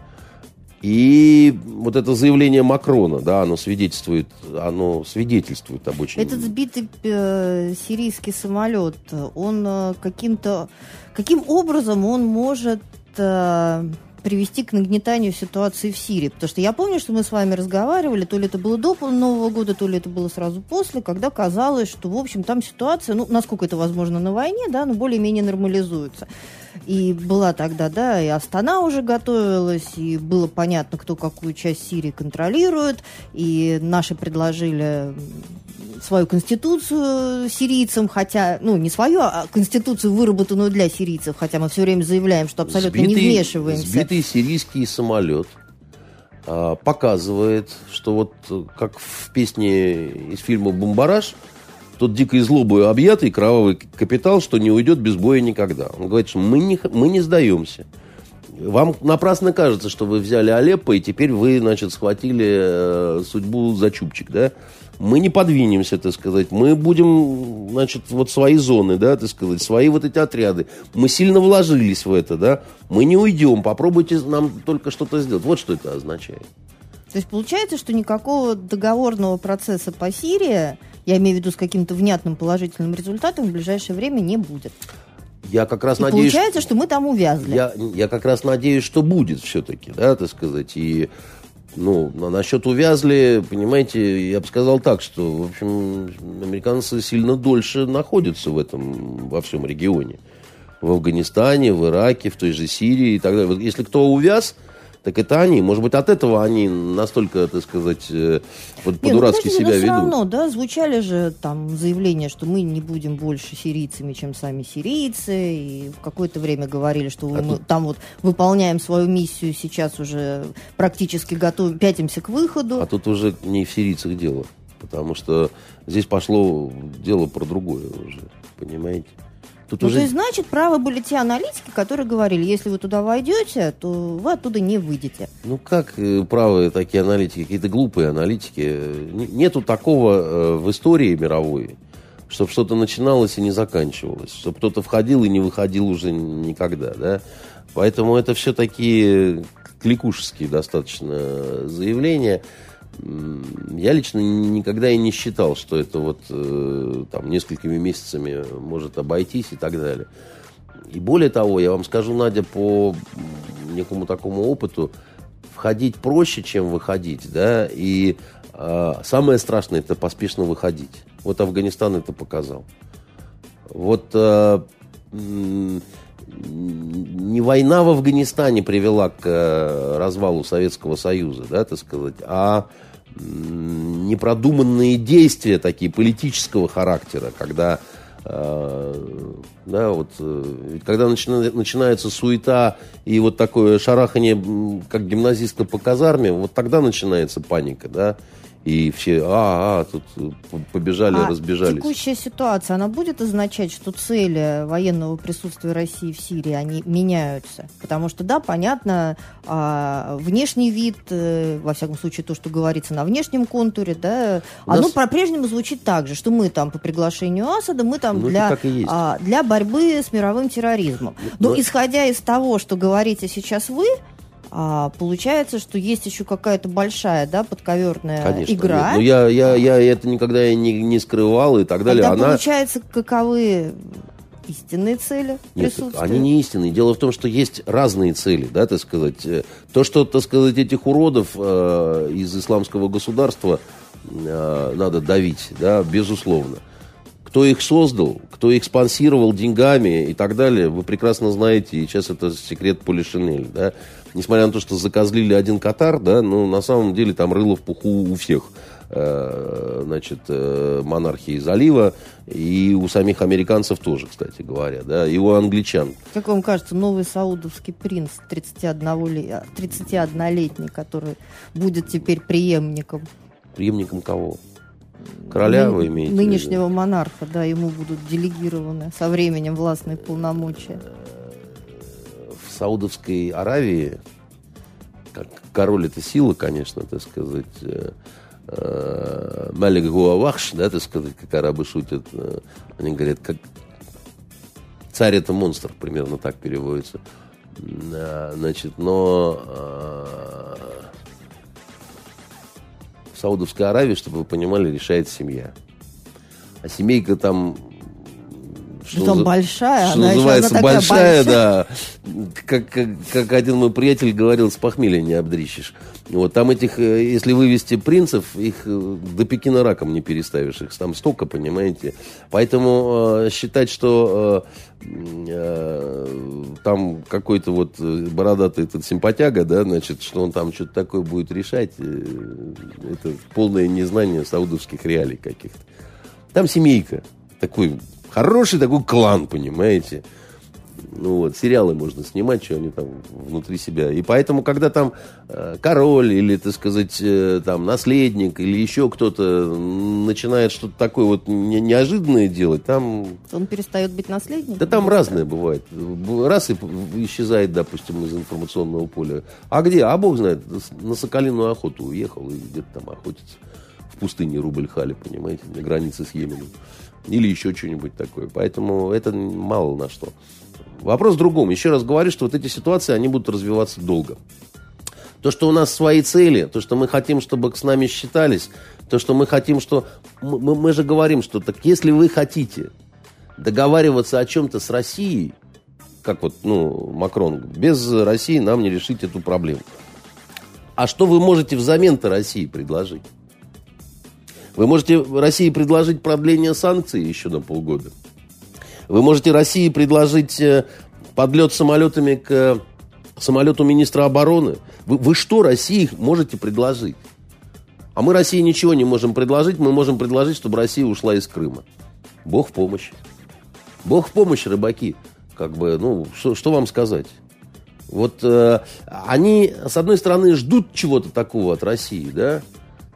И вот это заявление Макрона, да, оно свидетельствует, оно свидетельствует об очень... Этот сбитый э, сирийский самолет, он э, каким-то... Каким образом он может э, привести к нагнетанию ситуации в Сирии. Потому что я помню, что мы с вами разговаривали, то ли это было до Нового года, то ли это было сразу после, когда казалось, что, в общем, там ситуация, ну, насколько это возможно на войне, да, но более-менее нормализуется. И была тогда, да, и Астана уже готовилась, и было понятно, кто какую часть Сирии контролирует, и наши предложили свою конституцию сирийцам, хотя, ну, не свою, а конституцию, выработанную для сирийцев, хотя мы все время заявляем, что абсолютно сбитый, не вмешиваемся. Сбитый сирийский самолет а, показывает, что вот как в песне из фильма «Бомбараж», тот дикой злобой объятый кровавый капитал, что не уйдет без боя никогда. Он говорит, что мы не, мы не сдаемся. Вам напрасно кажется, что вы взяли Алеппо, и теперь вы, значит, схватили э, судьбу за чубчик, да? мы не подвинемся, так сказать. Мы будем, значит, вот свои зоны, да, так сказать, свои вот эти отряды. Мы сильно вложились в это, да. Мы не уйдем, попробуйте нам только что-то сделать. Вот что это означает. То есть получается, что никакого договорного процесса по Сирии, я имею в виду с каким-то внятным положительным результатом, в ближайшее время не будет. Я как раз и надеюсь... Получается, что мы там увязли. Я, я как раз надеюсь, что будет все-таки, да, так сказать. И ну, насчет увязли, понимаете, я бы сказал так, что, в общем, американцы сильно дольше находятся в этом, во всем регионе. В Афганистане, в Ираке, в той же Сирии и так далее. Вот если кто увяз, так это они. Может быть, от этого они настолько, так сказать, э, вот ну, по-дурацки ну, себя но ведут. все равно, да, звучали же там заявления, что мы не будем больше сирийцами, чем сами сирийцы, и в какое-то время говорили, что а мы тут... там вот выполняем свою миссию, сейчас уже практически готовим, пятимся к выходу. А тут уже не в сирийцах дело, потому что здесь пошло дело про другое уже, понимаете? Тут ну, уже... то есть, значит, правы были те аналитики, которые говорили, если вы туда войдете, то вы оттуда не выйдете. Ну, как э, правы такие аналитики, какие-то глупые аналитики. Нету такого э, в истории мировой, чтобы что-то начиналось и не заканчивалось, чтобы кто-то входил и не выходил уже никогда, да. Поэтому это все такие кликушеские достаточно заявления я лично никогда и не считал, что это вот э, там несколькими месяцами может обойтись и так далее. И более того, я вам скажу, Надя, по некому такому опыту, входить проще, чем выходить, да, и э, самое страшное это поспешно выходить. Вот Афганистан это показал. Вот э, не война в Афганистане привела к э, развалу Советского Союза, да, так сказать, а непродуманные действия такие политического характера, когда э, да, вот, э, когда начина, начинается суета и вот такое шарахание, как гимназистка по казарме, вот тогда начинается паника, да, и все, а, а, тут э, побежали, а разбежались. текущая ситуация, она будет означать, что цели военного присутствия России в Сирии, они меняются? Потому что, да, понятно, а, внешний вид, э, во всяком случае, то, что говорится на внешнем контуре, да, оно нас... по-прежнему звучит так же, что мы там по приглашению Асада, мы там ну, для, а, для борьбы с мировым терроризмом. Но, Но исходя из того, что говорите сейчас вы, а, получается, что есть еще какая-то большая, да, подковерная Конечно, игра. Нет, ну я, я, я это никогда и не, не скрывал и так далее. Тогда Она... получается, каковы истинные цели Нет, они не истинные. Дело в том, что есть разные цели, да, так сказать. Э, то, что, так сказать, этих уродов э, из исламского государства э, надо давить, да, безусловно. Кто их создал, кто их спонсировал деньгами и так далее, вы прекрасно знаете, и сейчас это секрет Полишинель, да несмотря на то, что закозлили один Катар, да, ну, на самом деле там рыло в пуху у всех э, значит, э, монархии залива, и у самих американцев тоже, кстати говоря, да, и у англичан. Как вам кажется, новый саудовский принц 31-летний, 31 который будет теперь преемником? Преемником кого? Короля Ны- вы имеете? Нынешнего монарха, да, ему будут делегированы со временем властные полномочия. Саудовской Аравии, как король это сила, конечно, так сказать, э, э, Малик Гуавахш, да, так сказать, как арабы шутят, э, они говорят, как царь это монстр, примерно так переводится. Значит, но в Саудовской Аравии, чтобы вы понимали, решает семья. А семейка там Что Притом большая, что она называется, она большая, большая, да. Как, как, как один мой приятель говорил, с похмелья не обдрищешь. Вот там этих, э, если вывести принцев, их э, до Пекина раком не переставишь. Их там столько, понимаете. Поэтому э, считать, что э, э, там какой-то вот бородатый этот симпатяга, да, значит, что он там что-то такое будет решать, э, это полное незнание саудовских реалий каких-то. Там семейка. Такой хороший такой клан, понимаете. Ну вот, сериалы можно снимать, что они там внутри себя. И поэтому, когда там э, король или, так сказать, э, там наследник или еще кто-то начинает что-то такое вот не, неожиданное делать, там... Он перестает быть наследником? Да там разное бывает. Раз и исчезает, допустим, из информационного поля. А где? А бог знает. На соколиную охоту уехал и где-то там охотится. В пустыне Рубль-Хали, понимаете, на границе с Йеменом. Или еще что-нибудь такое. Поэтому это мало на что. Вопрос в другом. Еще раз говорю, что вот эти ситуации, они будут развиваться долго. То, что у нас свои цели, то, что мы хотим, чтобы с нами считались, то, что мы хотим, что... Мы, мы же говорим, что так если вы хотите договариваться о чем-то с Россией, как вот, ну, Макрон, без России нам не решить эту проблему. А что вы можете взамен-то России предложить? Вы можете России предложить продление санкций еще на полгода. Вы можете России предложить э, подлет самолетами к самолету министра обороны. Вы, вы что России можете предложить? А мы России ничего не можем предложить. Мы можем предложить, чтобы Россия ушла из Крыма. Бог в помощь. Бог в помощь, рыбаки. Как бы, ну, что, что вам сказать? Вот э, они, с одной стороны, ждут чего-то такого от России, да,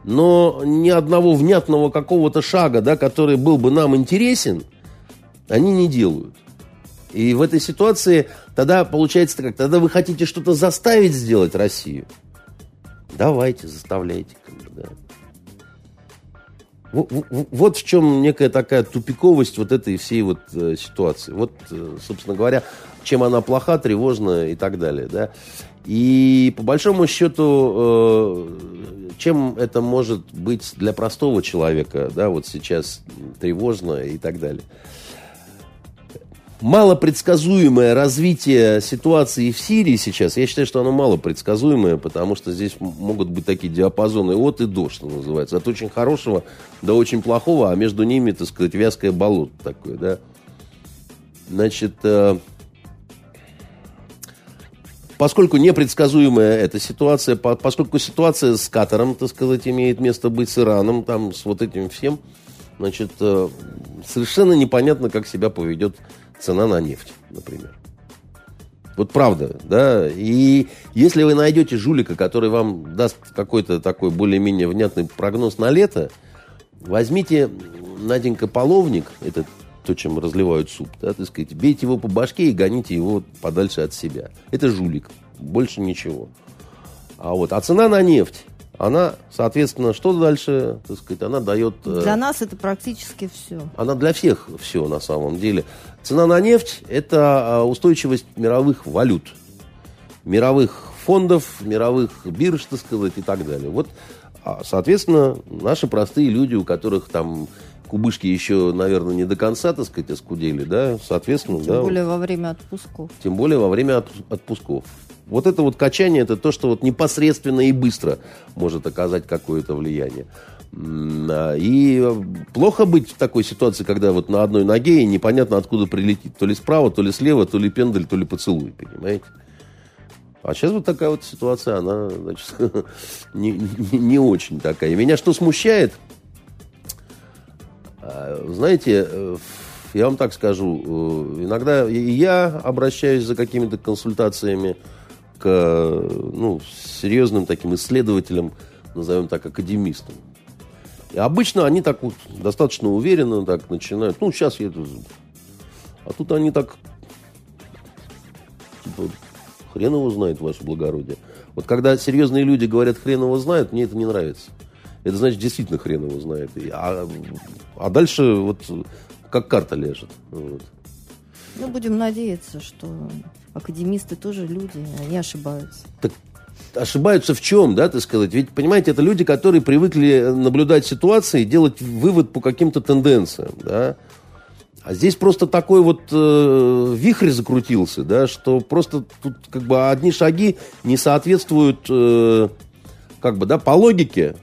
но ни одного внятного какого-то шага, да, который был бы нам интересен, они не делают. И в этой ситуации тогда получается как, тогда вы хотите что-то заставить сделать Россию. Давайте, заставляйте. Да. Вот, в чем некая такая тупиковость вот этой всей вот э, ситуации. Вот, э, собственно говоря, чем она плоха, тревожна и так далее. Да? И по большому счету, э, чем это может быть для простого человека, да, вот сейчас тревожно и так далее. Малопредсказуемое развитие ситуации в Сирии сейчас, я считаю, что оно малопредсказуемое, потому что здесь могут быть такие диапазоны от и до, что называется. От очень хорошего до очень плохого, а между ними, так сказать, вязкое болото такое, да. Значит, э, поскольку непредсказуемая эта ситуация, поскольку ситуация с Катаром, так сказать, имеет место быть с Ираном, там, с вот этим всем, значит, э, совершенно непонятно, как себя поведет цена на нефть, например. Вот правда, да. И если вы найдете жулика, который вам даст какой-то такой более-менее внятный прогноз на лето, возьмите Наденька половник, этот то, чем разливают суп, да, так сказать, бейте его по башке и гоните его подальше от себя. Это жулик, больше ничего. А вот, а цена на нефть, она, соответственно, что дальше, так сказать, она дает... Э, для нас это практически все. Она для всех все на самом деле. Цена на нефть – это э, устойчивость мировых валют, мировых фондов, мировых бирж, так сказать, и так далее. Вот, а, соответственно, наши простые люди, у которых там кубышки еще, наверное, не до конца, так сказать, оскудели, да, соответственно, Тем да. Тем более во время отпусков. Тем более во время от, отпусков. Вот это вот качание, это то, что вот непосредственно и быстро может оказать какое-то влияние. А, и плохо быть в такой ситуации, когда вот на одной ноге и непонятно откуда прилетит. То ли справа, то ли слева, то ли пендель, то ли поцелуй, понимаете? А сейчас вот такая вот ситуация, она, значит, <laughs> не, не, не очень такая. И меня что смущает – знаете, э, я вам так скажу, э, иногда я обращаюсь за какими-то консультациями к ну, серьезным таким исследователям, назовем так, академистам. И обычно они так вот достаточно уверенно так начинают. Ну, сейчас я... А тут они так... Типа, хрен его знает, ваше благородие. Вот когда серьезные люди говорят, хрен его знает, мне это не нравится это значит действительно хрен его знает. А, а дальше вот как карта лежит. Вот. Ну, будем надеяться, что академисты тоже люди, они ошибаются. Так ошибаются в чем, да, так сказать? Ведь, понимаете, это люди, которые привыкли наблюдать ситуации и делать вывод по каким-то тенденциям, да. А здесь просто такой вот э, вихрь закрутился, да, что просто тут как бы одни шаги не соответствуют, э, как бы, да, по логике.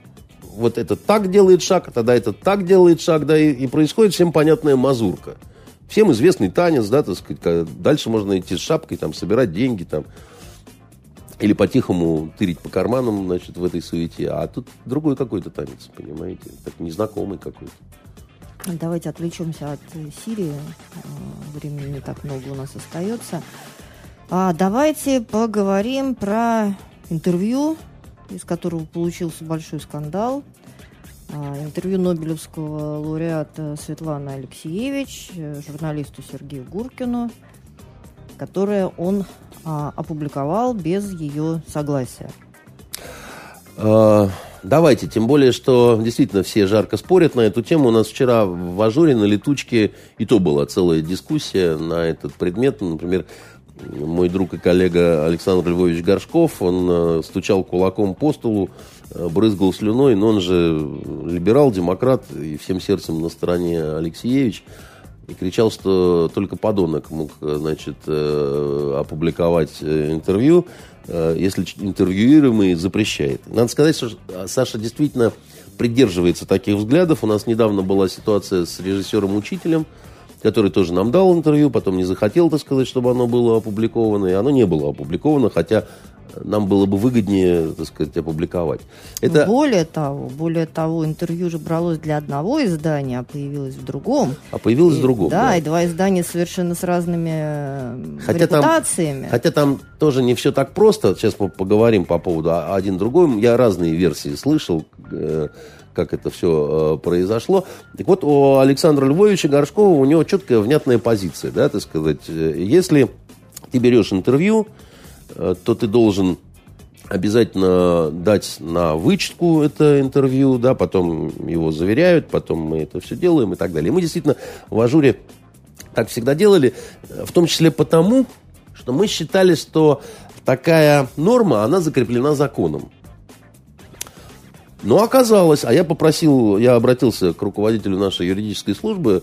Вот этот так делает шаг, а тогда этот так делает шаг, да, и, и происходит всем понятная мазурка. Всем известный танец, да, так сказать, дальше можно идти с шапкой, там, собирать деньги, там, или по-тихому тырить по карманам, значит, в этой суете. А тут другой какой-то танец, понимаете, так незнакомый какой-то. Давайте отвлечемся от Сирии. Э, времени не так много у нас остается. А давайте поговорим про интервью, из которого получился большой скандал. А, интервью Нобелевского лауреата Светланы Алексеевич э, журналисту Сергею Гуркину, которое он а, опубликовал без ее согласия. А, Давайте, тем более, что действительно все жарко спорят на эту тему. У нас вчера в Ажуре на летучке и то была целая дискуссия на этот предмет. Например, мой друг и коллега Александр Львович Горшков, он э, стучал кулаком по столу, э, брызгал слюной, но он же либерал, демократ и всем сердцем на стороне Алексеевич. И кричал, что только подонок мог, значит, э, опубликовать интервью. Если интервьюируемый запрещает. Надо сказать, что Саша действительно придерживается таких взглядов. У нас недавно была ситуация с режиссером-учителем, который тоже нам дал интервью, потом не захотел, так сказать, чтобы оно было опубликовано, и оно не было опубликовано, хотя нам было бы выгоднее, так сказать, опубликовать. Это... Более того, более того, интервью же бралось для одного издания, а появилось в другом. А появилось и, в другом. Да, да, и два издания совершенно с разными э, хотя репутациями. Там, хотя там тоже не все так просто. Сейчас мы поговорим по поводу один другой. Я разные версии слышал. Э, как это все э, произошло. Так вот, у Александра Львовича Горшкова у него четкая, внятная позиция, да, так сказать. Если ты берешь интервью, Э, то ты должен обязательно дать на вычетку это интервью, да, потом его заверяют, потом мы это все делаем и так далее. Мы действительно в Ажуре так всегда делали, в том числе потому, что мы считали, что такая норма, она закреплена законом. Но оказалось, а я попросил, я обратился к руководителю нашей юридической службы,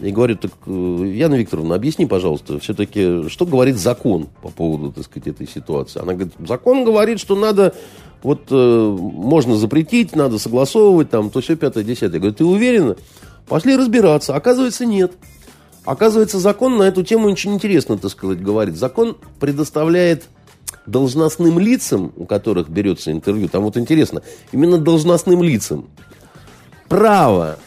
и говорю, так, э, Яна Викторовна, объясни, пожалуйста, все-таки, что говорит закон по поводу, так сказать, этой ситуации? Она говорит, закон говорит, что надо, вот, э, можно запретить, надо согласовывать, там, то все, пятое, десятое. Я говорю, ты уверена? Пошли разбираться. Оказывается, нет. Оказывается, закон на эту тему ничего интересного, так сказать, говорит. Закон предоставляет должностным лицам, у которых берется интервью, там вот интересно, именно должностным лицам, право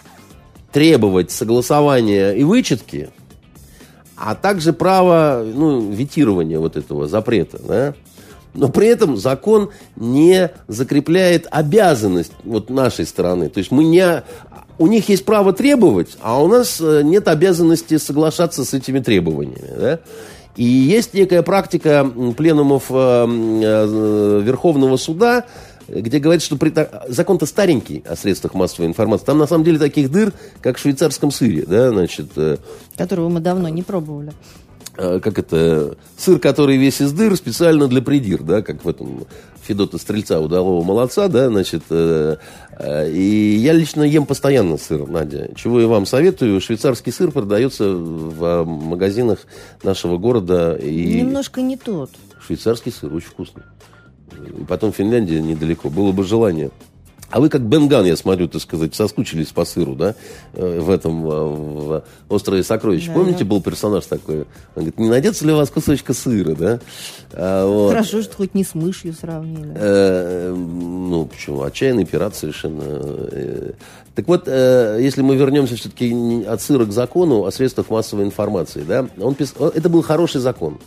требовать согласования и вычетки, а также право ну, ветирования вот этого запрета. Да? Но при этом закон не закрепляет обязанность вот нашей стороны. То есть мы не... У них есть право требовать, а у нас э, нет обязанности соглашаться с этими требованиями. Да? И есть некая практика пленумов э, э, Верховного суда, где говорит, что при... закон-то старенький о средствах массовой информации. Там на самом деле таких дыр, как в швейцарском сыре, да, значит. Э, Которого мы давно не пробовали. Э, как это, сыр, который весь из дыр, специально для придир, да, как в этом Федота Стрельца, удалого молодца, да, значит, э, э, и я лично ем постоянно сыр, Надя, чего я вам советую, швейцарский сыр продается в магазинах нашего города. И... Немножко не тот. Швейцарский сыр, очень вкусный. И потом Финляндия недалеко. Было бы желание. А вы как Бенган, я смотрю, так сказать, соскучились по сыру, да, э, в этом, э, в «Острое сокровище». Да, Помните, да. был персонаж такой? Он говорит, не найдется ли у вас кусочка сыра, да? А, вот. Хорошо, что хоть не с мышью сравнили. Э, ну, почему? Отчаянный пират совершенно. Э, так вот, э, если мы вернемся все-таки от сыра к закону о средствах массовой информации, да, он пис... это был хороший закон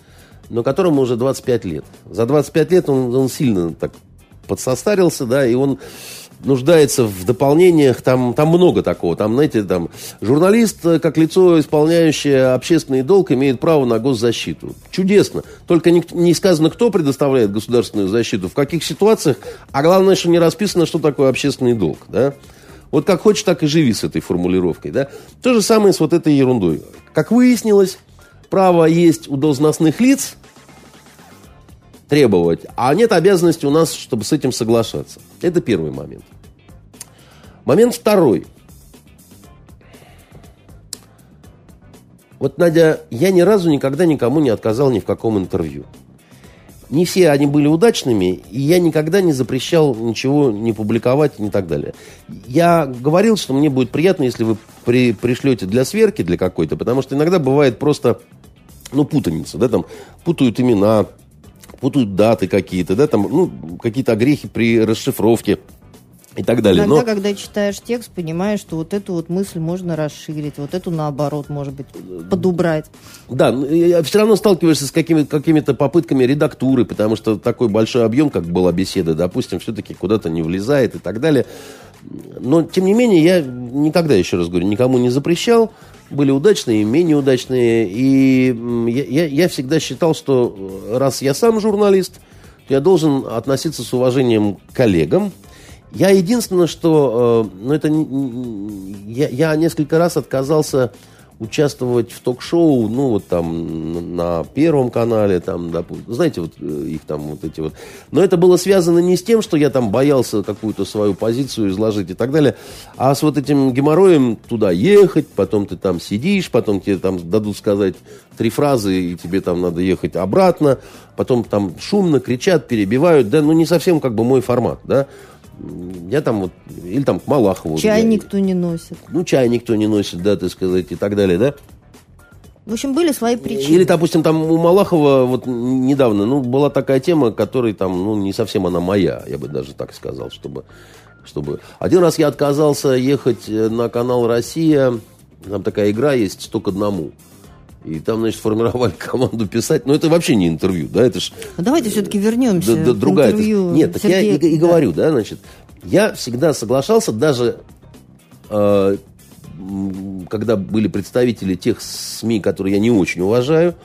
но которому уже 25 лет. За 25 лет он, он сильно так подсостарился, да, и он нуждается в дополнениях, там, там много такого. Там, знаете, там, журналист, э, как лицо, исполняющее общественный долг, имеет право на госзащиту. Чудесно. Только не, не сказано, кто предоставляет государственную защиту, в каких ситуациях, а главное, что не расписано, что такое общественный долг, да. Вот как хочешь, так и живи с этой формулировкой, да. То же самое с вот этой ерундой. Как выяснилось, право есть у должностных лиц требовать, а нет обязанности у нас, чтобы с этим соглашаться. Это первый момент. Момент второй. Вот, Надя, я ни разу никогда никому не отказал ни в каком интервью. Не все они были удачными, и я никогда не запрещал ничего не публиковать и так далее. Я говорил, что мне будет приятно, если вы при, пришлете для сверки, для какой-то, потому что иногда бывает просто, ну, путаница, да, там путают имена, путают даты какие-то, да, там, ну, какие-то огрехи при расшифровке и так далее. Иногда, Но... когда читаешь текст, понимаешь, что вот эту вот мысль можно расширить, вот эту наоборот, может быть, подубрать. Да, все равно сталкиваешься с какими- какими-то попытками редактуры, потому что такой большой объем, как была беседа, допустим, все-таки куда-то не влезает и так далее. Но, тем не менее, я никогда, еще раз говорю, никому не запрещал. Были удачные, менее удачные. И я, я, я всегда считал, что раз я сам журналист, я должен относиться с уважением к коллегам, я единственное, что, э, ну это, я, я несколько раз отказался участвовать в ток-шоу, ну, вот там на Первом канале, там, допустим, знаете, вот э, их там вот эти вот. Но это было связано не с тем, что я там боялся какую-то свою позицию изложить и так далее, а с вот этим геморроем туда ехать, потом ты там сидишь, потом тебе там дадут сказать три фразы, и тебе там надо ехать обратно, потом там шумно кричат, перебивают, да, ну, не совсем как бы мой формат, да, я там вот, или там к Малахову. Чай я, никто не носит. Ну, чай никто не носит, да, так сказать, и так далее, да. В общем, были свои причины. Или, допустим, там у Малахова вот недавно, ну, была такая тема, которая там, ну, не совсем она моя, я бы даже так сказал, чтобы, чтобы... Один раз я отказался ехать на канал «Россия», там такая игра есть «Сто к одному». И там, значит, формировали <laughs> команду писать. Но это вообще не интервью, да, это ж... Ну, давайте все-таки вернемся да, да, другая. интервью Нет, так я и, и да. говорю, да, значит, я всегда соглашался, даже э, когда были представители тех СМИ, которые я не очень уважаю,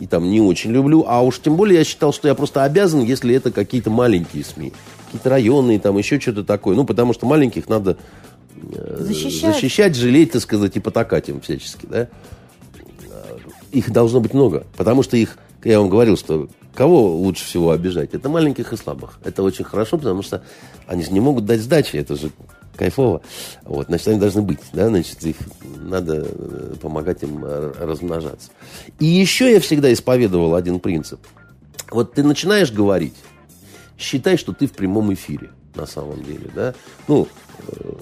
и там не очень люблю, а уж тем более я считал, что я просто обязан, если это какие-то маленькие СМИ, какие-то районные, там еще что-то такое, ну, потому что маленьких надо э, Защищать. защищать, жалеть, так сказать, и потакать им всячески, да их должно быть много. Потому что их, я вам говорил, что кого лучше всего обижать? Это маленьких и слабых. Это очень хорошо, потому что они же не могут дать сдачи. Это же кайфово. Вот, значит, они должны быть, да, значит, их надо э, помогать им э, размножаться. И еще я всегда исповедовал один принцип. Вот ты начинаешь говорить, считай, что ты в прямом эфире на самом деле, да. Ну,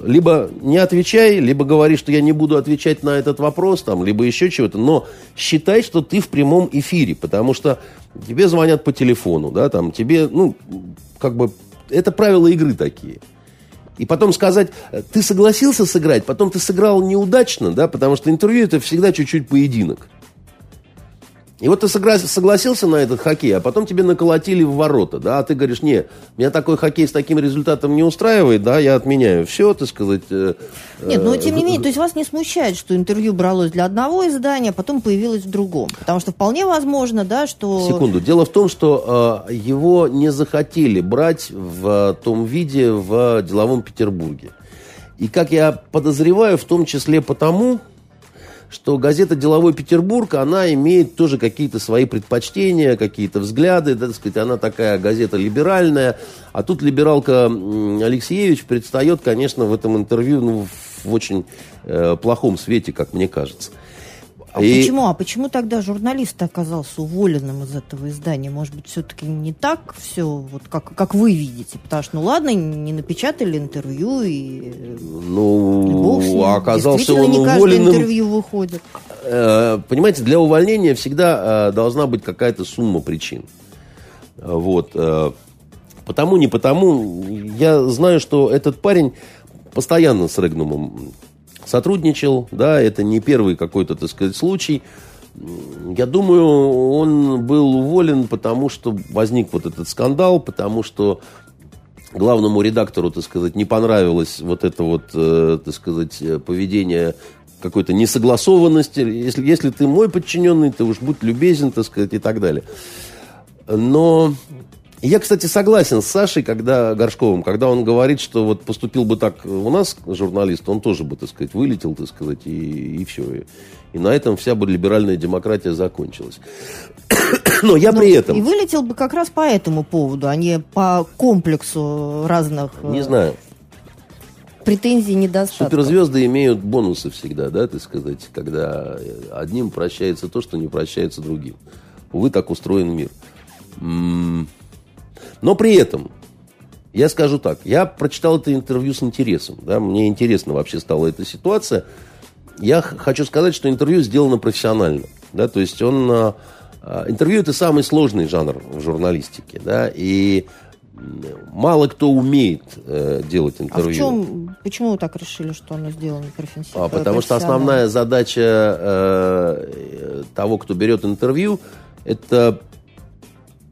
либо не отвечай, либо говори, что я не буду отвечать на этот вопрос, там, либо еще чего-то, но считай, что ты в прямом эфире, потому что тебе звонят по телефону, да, там, тебе, ну, как бы, это правила игры такие. И потом сказать, ты согласился сыграть, потом ты сыграл неудачно, да, потому что интервью это всегда чуть-чуть поединок. И вот ты согласился на этот хоккей, а потом тебе наколотили в ворота, да, а ты говоришь, не, меня такой хоккей с таким результатом не устраивает, да, я отменяю все, так сказать. Э, Нет, но тем не менее, то есть вас не смущает, что интервью бралось для одного издания, а потом появилось в другом, потому что вполне возможно, да, что... Секунду, дело в том, что э, его не захотели брать в том виде в деловом Петербурге. И как я подозреваю, в том числе потому, что газета «Деловой Петербург», она имеет тоже какие-то свои предпочтения, какие-то взгляды, да, так сказать, она такая газета либеральная, а тут либералка Алексеевич предстает, конечно, в этом интервью ну, в очень э, плохом свете, как мне кажется. А и... почему? А почему тогда журналист оказался уволенным из этого издания? Может быть, все-таки не так все, вот как, как вы видите? Потому что, ну ладно, не напечатали интервью и... Ну, и оказался он не уволенным. интервью выходит. Э, понимаете, для увольнения всегда э, должна быть какая-то сумма причин. Вот. Э, потому, не потому. Я знаю, что этот парень постоянно с Регнумом сотрудничал, да, это не первый какой-то, так сказать, случай. Я думаю, он был уволен, потому что возник вот этот скандал, потому что главному редактору, так сказать, не понравилось вот это вот, э, так сказать, поведение какой-то несогласованности. Если, если ты мой подчиненный, ты уж будь любезен, так сказать, и так далее. Но я, кстати, согласен с Сашей, когда Горшковым, когда он говорит, что вот поступил бы так у нас журналист, он тоже бы, так сказать, вылетел, так сказать, и, и все. И, и на этом вся бы либеральная демократия закончилась. <coughs> Но я Но при этом... И вылетел бы как раз по этому поводу, а не по комплексу разных... Не знаю. претензий недостатка. Суперзвезды имеют бонусы всегда, да, так сказать, когда одним прощается то, что не прощается другим. Увы, так устроен мир. Но при этом, я скажу так, я прочитал это интервью с интересом, да, мне интересно вообще стала эта ситуация. Я хочу сказать, что интервью сделано профессионально, да, то есть он... А, а, интервью это самый сложный жанр в журналистике, да, и мало кто умеет э, делать интервью. А в чем, почему вы так решили, что оно сделано профессионально? А, потому что основная задача э, того, кто берет интервью, это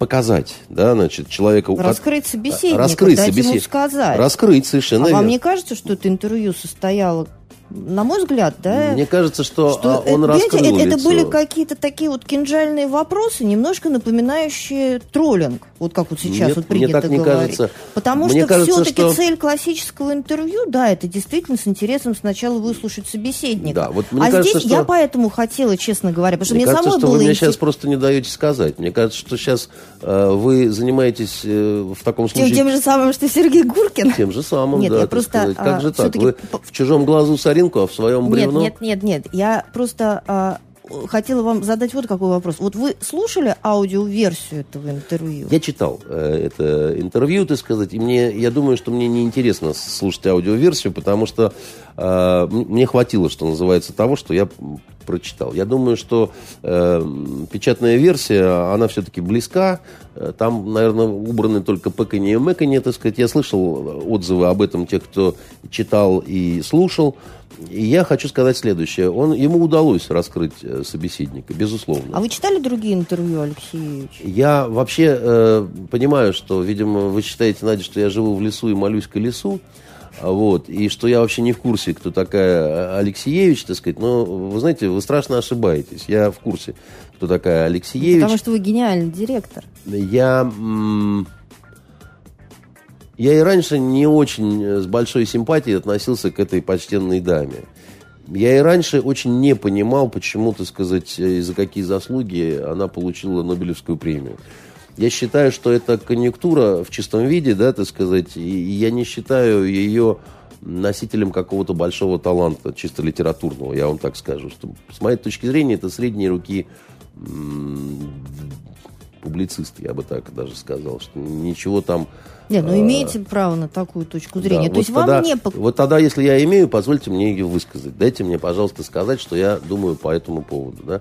показать, да, значит, человека... Раскрыть собеседника, раскрыть дать собесед... ему сказать. Раскрыть, совершенно А верно. вам не кажется, что это интервью состояло на мой взгляд, да. Мне кажется, что, что а, он это, раскрыл это, это были какие-то такие вот кинжальные вопросы, немножко напоминающие троллинг, вот как вот сейчас Нет, вот принято мне так не говорить. Кажется. Потому мне что кажется, все-таки что... цель классического интервью, да, это действительно с интересом сначала выслушать собеседника. Да, вот мне а кажется, здесь что... я поэтому хотела, честно говоря, потому что мне, мне кажется, самой что было вы мне интерес... сейчас просто не даете сказать. Мне кажется, что сейчас э, вы занимаетесь э, в таком случае... Тем, тем же самым, что Сергей Гуркин? Тем же самым, Нет, да. Я просто, как а, же так? Вы в чужом глазу соринку, а в своем бревно? Нет, нет, нет, нет. Я просто а, хотела вам задать вот какой вопрос. Вот вы слушали аудиоверсию этого интервью? Я читал э, это интервью, так сказать, и мне, я думаю, что мне неинтересно слушать аудиоверсию, потому что э, мне хватило, что называется, того, что я прочитал. Я думаю, что э, печатная версия, она все-таки близка. Э, там, наверное, убраны только пэканье и мэканье, так сказать. Я слышал отзывы об этом тех, кто читал и слушал. И я хочу сказать следующее. Он, ему удалось раскрыть э, собеседника, безусловно. А вы читали другие интервью Алексеевича? Я вообще э, понимаю, что, видимо, вы считаете, Надя, что я живу в лесу и молюсь к лесу. Вот, и что я вообще не в курсе, кто такая э, Алексеевич, так сказать. Но, вы знаете, вы страшно ошибаетесь. Я в курсе, кто такая Алексеевич. Потому что вы гениальный директор. Я... М- я и раньше не очень э, с большой симпатией относился к этой почтенной даме. Я и раньше очень не понимал, почему, так сказать, э, и за какие заслуги она получила Нобелевскую премию. Я считаю, что это конъюнктура в чистом виде, да, так сказать, и я не считаю ее носителем какого-то большого таланта, чисто литературного, я вам так скажу. Что, с моей точки зрения, это средние руки публицист, я бы так даже сказал, что ничего там нет, ну имеете право на такую точку зрения. Да, То вот есть тогда, вам не... Вот тогда, если я имею, позвольте мне ее высказать. Дайте мне, пожалуйста, сказать, что я думаю по этому поводу. Да?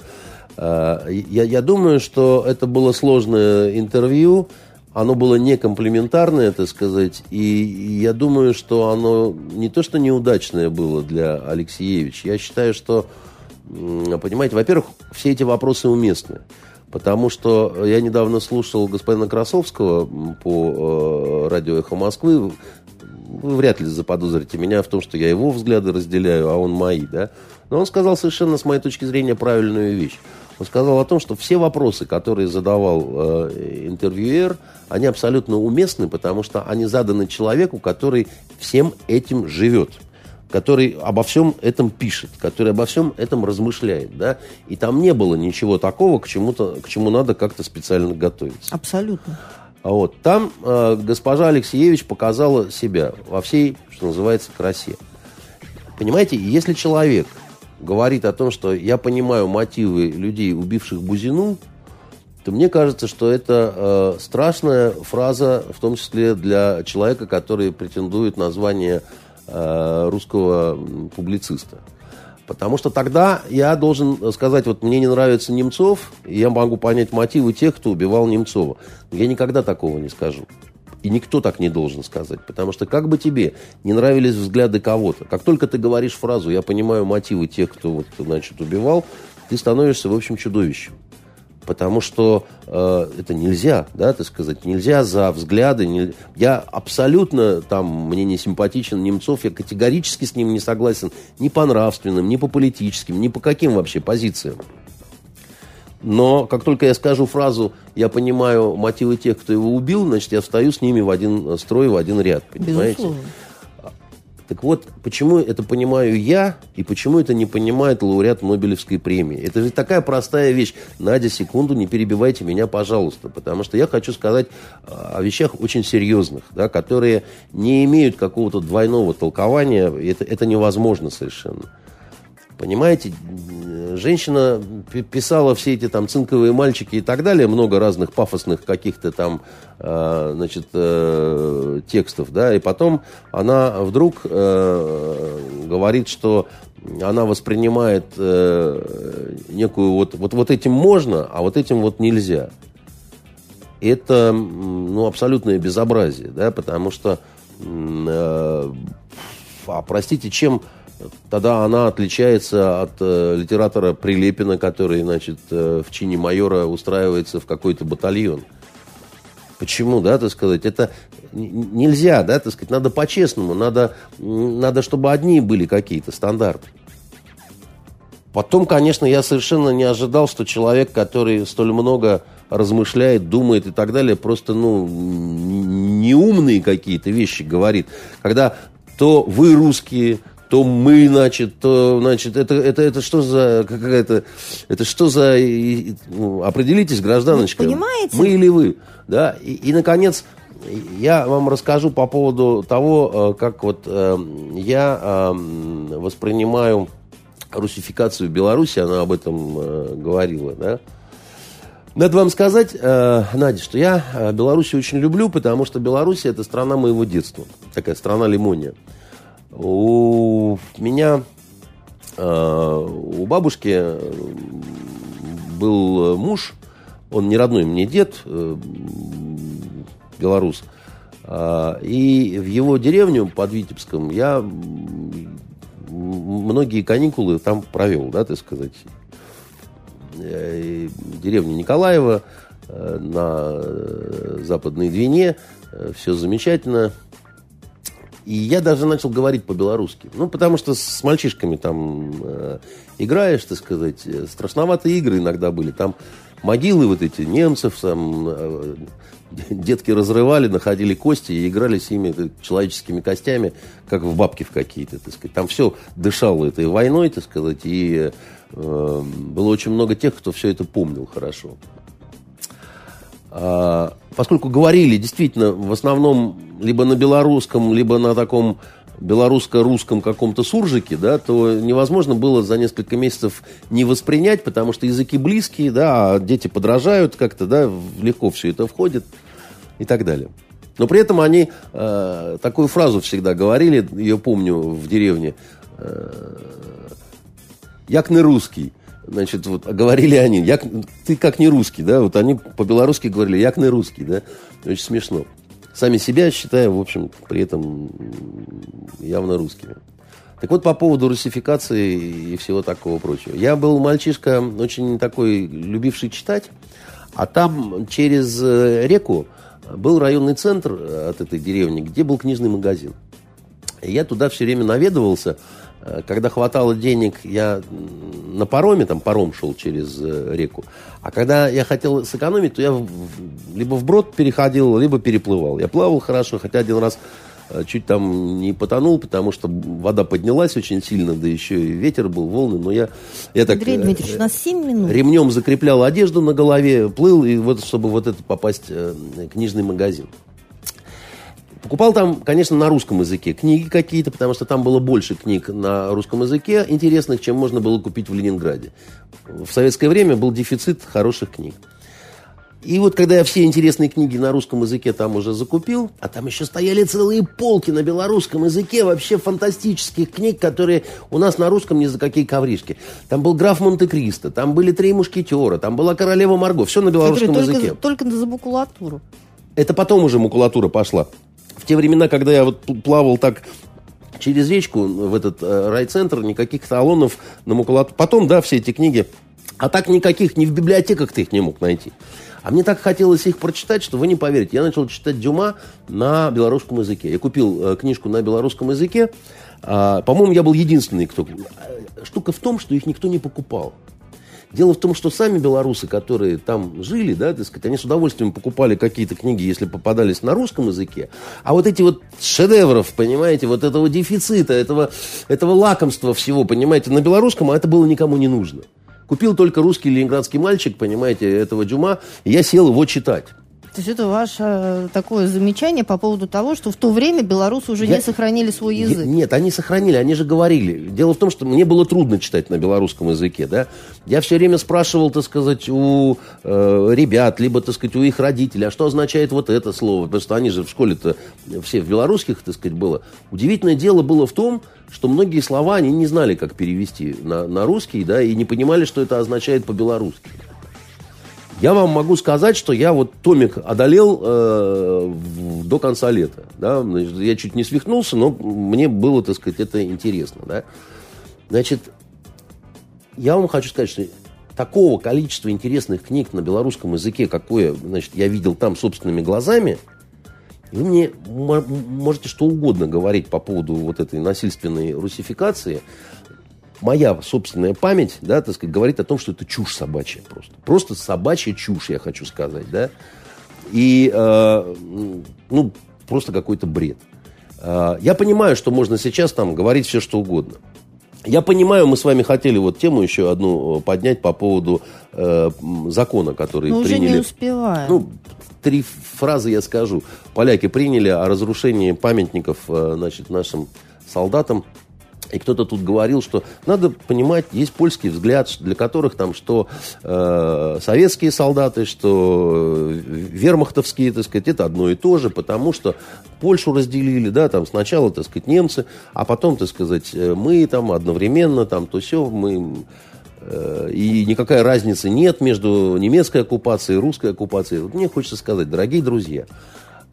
А, я, я думаю, что это было сложное интервью, оно было не комплементарное, так сказать, и я думаю, что оно не то, что неудачное было для Алексеевича. Я считаю, что, понимаете, во-первых, все эти вопросы уместны. Потому что я недавно слушал господина Красовского по э, радио «Эхо Москвы». Вы вряд ли заподозрите меня в том, что я его взгляды разделяю, а он мои, да? Но он сказал совершенно, с моей точки зрения, правильную вещь. Он сказал о том, что все вопросы, которые задавал э, интервьюер, они абсолютно уместны, потому что они заданы человеку, который всем этим живет который обо всем этом пишет, который обо всем этом размышляет, да, и там не было ничего такого, к чему-то, к чему надо как-то специально готовиться. Абсолютно. А вот там э, госпожа Алексеевич показала себя во всей, что называется, красе. Понимаете, если человек говорит о том, что я понимаю мотивы людей, убивших Бузину, то мне кажется, что это э, страшная фраза, в том числе для человека, который претендует на звание русского публициста. Потому что тогда я должен сказать, вот мне не нравится Немцов, и я могу понять мотивы тех, кто убивал Немцова. Я никогда такого не скажу. И никто так не должен сказать. Потому что как бы тебе не нравились взгляды кого-то, как только ты говоришь фразу «я понимаю мотивы тех, кто вот, значит, убивал», ты становишься, в общем, чудовищем потому что э, это нельзя, да, так сказать, нельзя за взгляды. Не... Я абсолютно там, мне не симпатичен Немцов, я категорически с ним не согласен ни по нравственным, ни по политическим, ни по каким вообще позициям. Но как только я скажу фразу «я понимаю мотивы тех, кто его убил», значит, я встаю с ними в один строй, в один ряд, понимаете? Безусловно. Так вот, почему это понимаю я, и почему это не понимает лауреат Нобелевской премии? Это же такая простая вещь. Надя, секунду, не перебивайте меня, пожалуйста, потому что я хочу сказать а, о вещах очень серьезных, да, которые не имеют какого-то двойного толкования. Это, это невозможно совершенно. Понимаете, женщина писала все эти там цинковые мальчики и так далее, много разных пафосных каких-то там, э, значит, э, текстов, да, и потом она вдруг э, говорит, что она воспринимает некую вот, вот, вот этим можно, а вот этим вот нельзя. Это, ну, абсолютное безобразие, да, потому что, а, простите, чем Тогда она отличается от э, литератора Прилепина, который, значит, э, в чине майора устраивается в какой-то батальон. Почему, да, так сказать, это нельзя, да, так сказать, надо по-честному, надо, надо, чтобы одни были какие-то стандарты. Потом, конечно, я совершенно не ожидал, что человек, который столь много размышляет, думает и так далее, просто, ну, неумные какие-то вещи говорит. Когда то вы русские, то мы, значит, то, значит, это, это, это что за какая-то, это что за, ну, определитесь, гражданочка. Вы понимаете? Мы или вы, да, и, и, наконец, я вам расскажу по поводу того, э, как вот э, я э, воспринимаю русификацию Беларуси, она об этом говорила, да. Надо вам сказать, Надя, что я Беларусь очень люблю, потому что Беларусь это страна моего детства, такая страна лимония. У меня, э, у бабушки был муж, он не родной мне дед, э, белорус, э, и в его деревню под Витебском я многие каникулы там провел, да, так сказать. Деревня Николаева на Западной Двине, все замечательно – и я даже начал говорить по-белорусски. Ну, потому что с мальчишками там э, играешь, так сказать. Страшноватые игры иногда были. Там могилы вот эти немцев, там э, детки разрывали, находили кости и играли с ними так, человеческими костями, как в бабки в какие-то, так сказать. Там все дышало этой войной, так сказать, и э, было очень много тех, кто все это помнил хорошо. А, поскольку говорили действительно в основном либо на белорусском, либо на таком белорусско-русском каком-то суржике, да, то невозможно было за несколько месяцев не воспринять, потому что языки близкие, да, а дети подражают как-то, да, легко все это входит и так далее. Но при этом они э, такую фразу всегда говорили, ее помню в деревне, э, «Як не русский». Значит, вот говорили они, як, ты как не русский, да, вот они по-белорусски говорили, як не русский, да, очень смешно. Сами себя считая, в общем, при этом явно русскими. Так вот, по поводу русификации и всего такого прочего. Я был мальчишка очень такой, любивший читать, а там через э, реку был районный центр от этой деревни, где был книжный магазин. И я туда все время наведывался, Э, когда хватало денег, я на пароме, там паром шел через э, реку. А когда я хотел сэкономить, то я либо в брод переходил, либо переплывал. Я плавал хорошо, хотя один раз э, чуть там не потонул, потому что вода поднялась очень сильно, да еще и ветер был, волны. Но я, я так Андрей Дмитриевич, у нас 7 минут. ремнем закреплял одежду на голове, плыл, и вот, чтобы вот это попасть в книжный магазин. Покупал там, конечно, на русском языке книги какие-то, потому что там было больше книг на русском языке интересных, чем можно было купить в Ленинграде. В советское время был дефицит хороших книг. И вот когда я все интересные книги на русском языке там уже закупил, а там еще стояли целые полки на белорусском языке вообще фантастических книг, которые у нас на русском ни за какие ковришки. Там был граф Монте-Кристо, там были три мушкетера, там была королева Марго, все на белорусском только, языке. Только за макулатуру. Это потом уже макулатура пошла в те времена, когда я вот плавал так через речку в этот э, райцентр, никаких талонов на макулатуру. Потом, да, все эти книги. А так никаких, ни в библиотеках ты их не мог найти. А мне так хотелось их прочитать, что вы не поверите. Я начал читать Дюма на белорусском языке. Я купил э, книжку на белорусском языке. А, по-моему, я был единственный, кто... Штука в том, что их никто не покупал. Дело в том, что сами белорусы, которые там жили, да, так сказать, они с удовольствием покупали какие-то книги, если попадались на русском языке. А вот эти вот шедевров, понимаете, вот этого дефицита, этого, этого лакомства всего, понимаете, на белорусском, а это было никому не нужно. Купил только русский ленинградский мальчик, понимаете, этого Дюма, и я сел его читать. То есть это ваше э, такое замечание по поводу того, что в то время белорусы уже я, не сохранили свой язык. Нет, они сохранили, они же говорили. Дело в том, что мне было трудно читать на белорусском языке, да. Я все время спрашивал, так сказать, у э, ребят, либо, так сказать, у их родителей, а что означает вот это слово? Потому что они же в школе-то все в белорусских, так сказать, было. Удивительное дело было в том, что многие слова они не знали, как перевести на, на русский, да, и не понимали, что это означает по-белорусски. Я вам могу сказать, что я вот томик одолел э, до конца лета. Да? Я чуть не свихнулся, но мне было, так сказать, это интересно. Да? Значит, я вам хочу сказать, что такого количества интересных книг на белорусском языке, какое значит, я видел там собственными глазами, вы мне можете что угодно говорить по поводу вот этой насильственной русификации – моя собственная память, да, так сказать, говорит о том, что это чушь собачья просто. Просто собачья чушь, я хочу сказать, да. И, э, ну, просто какой-то бред. Э, я понимаю, что можно сейчас там говорить все, что угодно. Я понимаю, мы с вами хотели вот тему еще одну поднять по поводу э, закона, который Но приняли. уже не успеваем. Ну, три фразы я скажу. Поляки приняли о разрушении памятников, э, значит, нашим солдатам и кто-то тут говорил, что надо понимать, есть польский взгляд, для которых там что э, советские солдаты, что вермахтовские, так сказать, это одно и то же, потому что Польшу разделили, да, там сначала, так сказать, немцы, а потом, так сказать, э, мы там одновременно, там то все, мы э, и никакая разницы нет между немецкой оккупацией и русской оккупацией. Вот мне хочется сказать, дорогие друзья,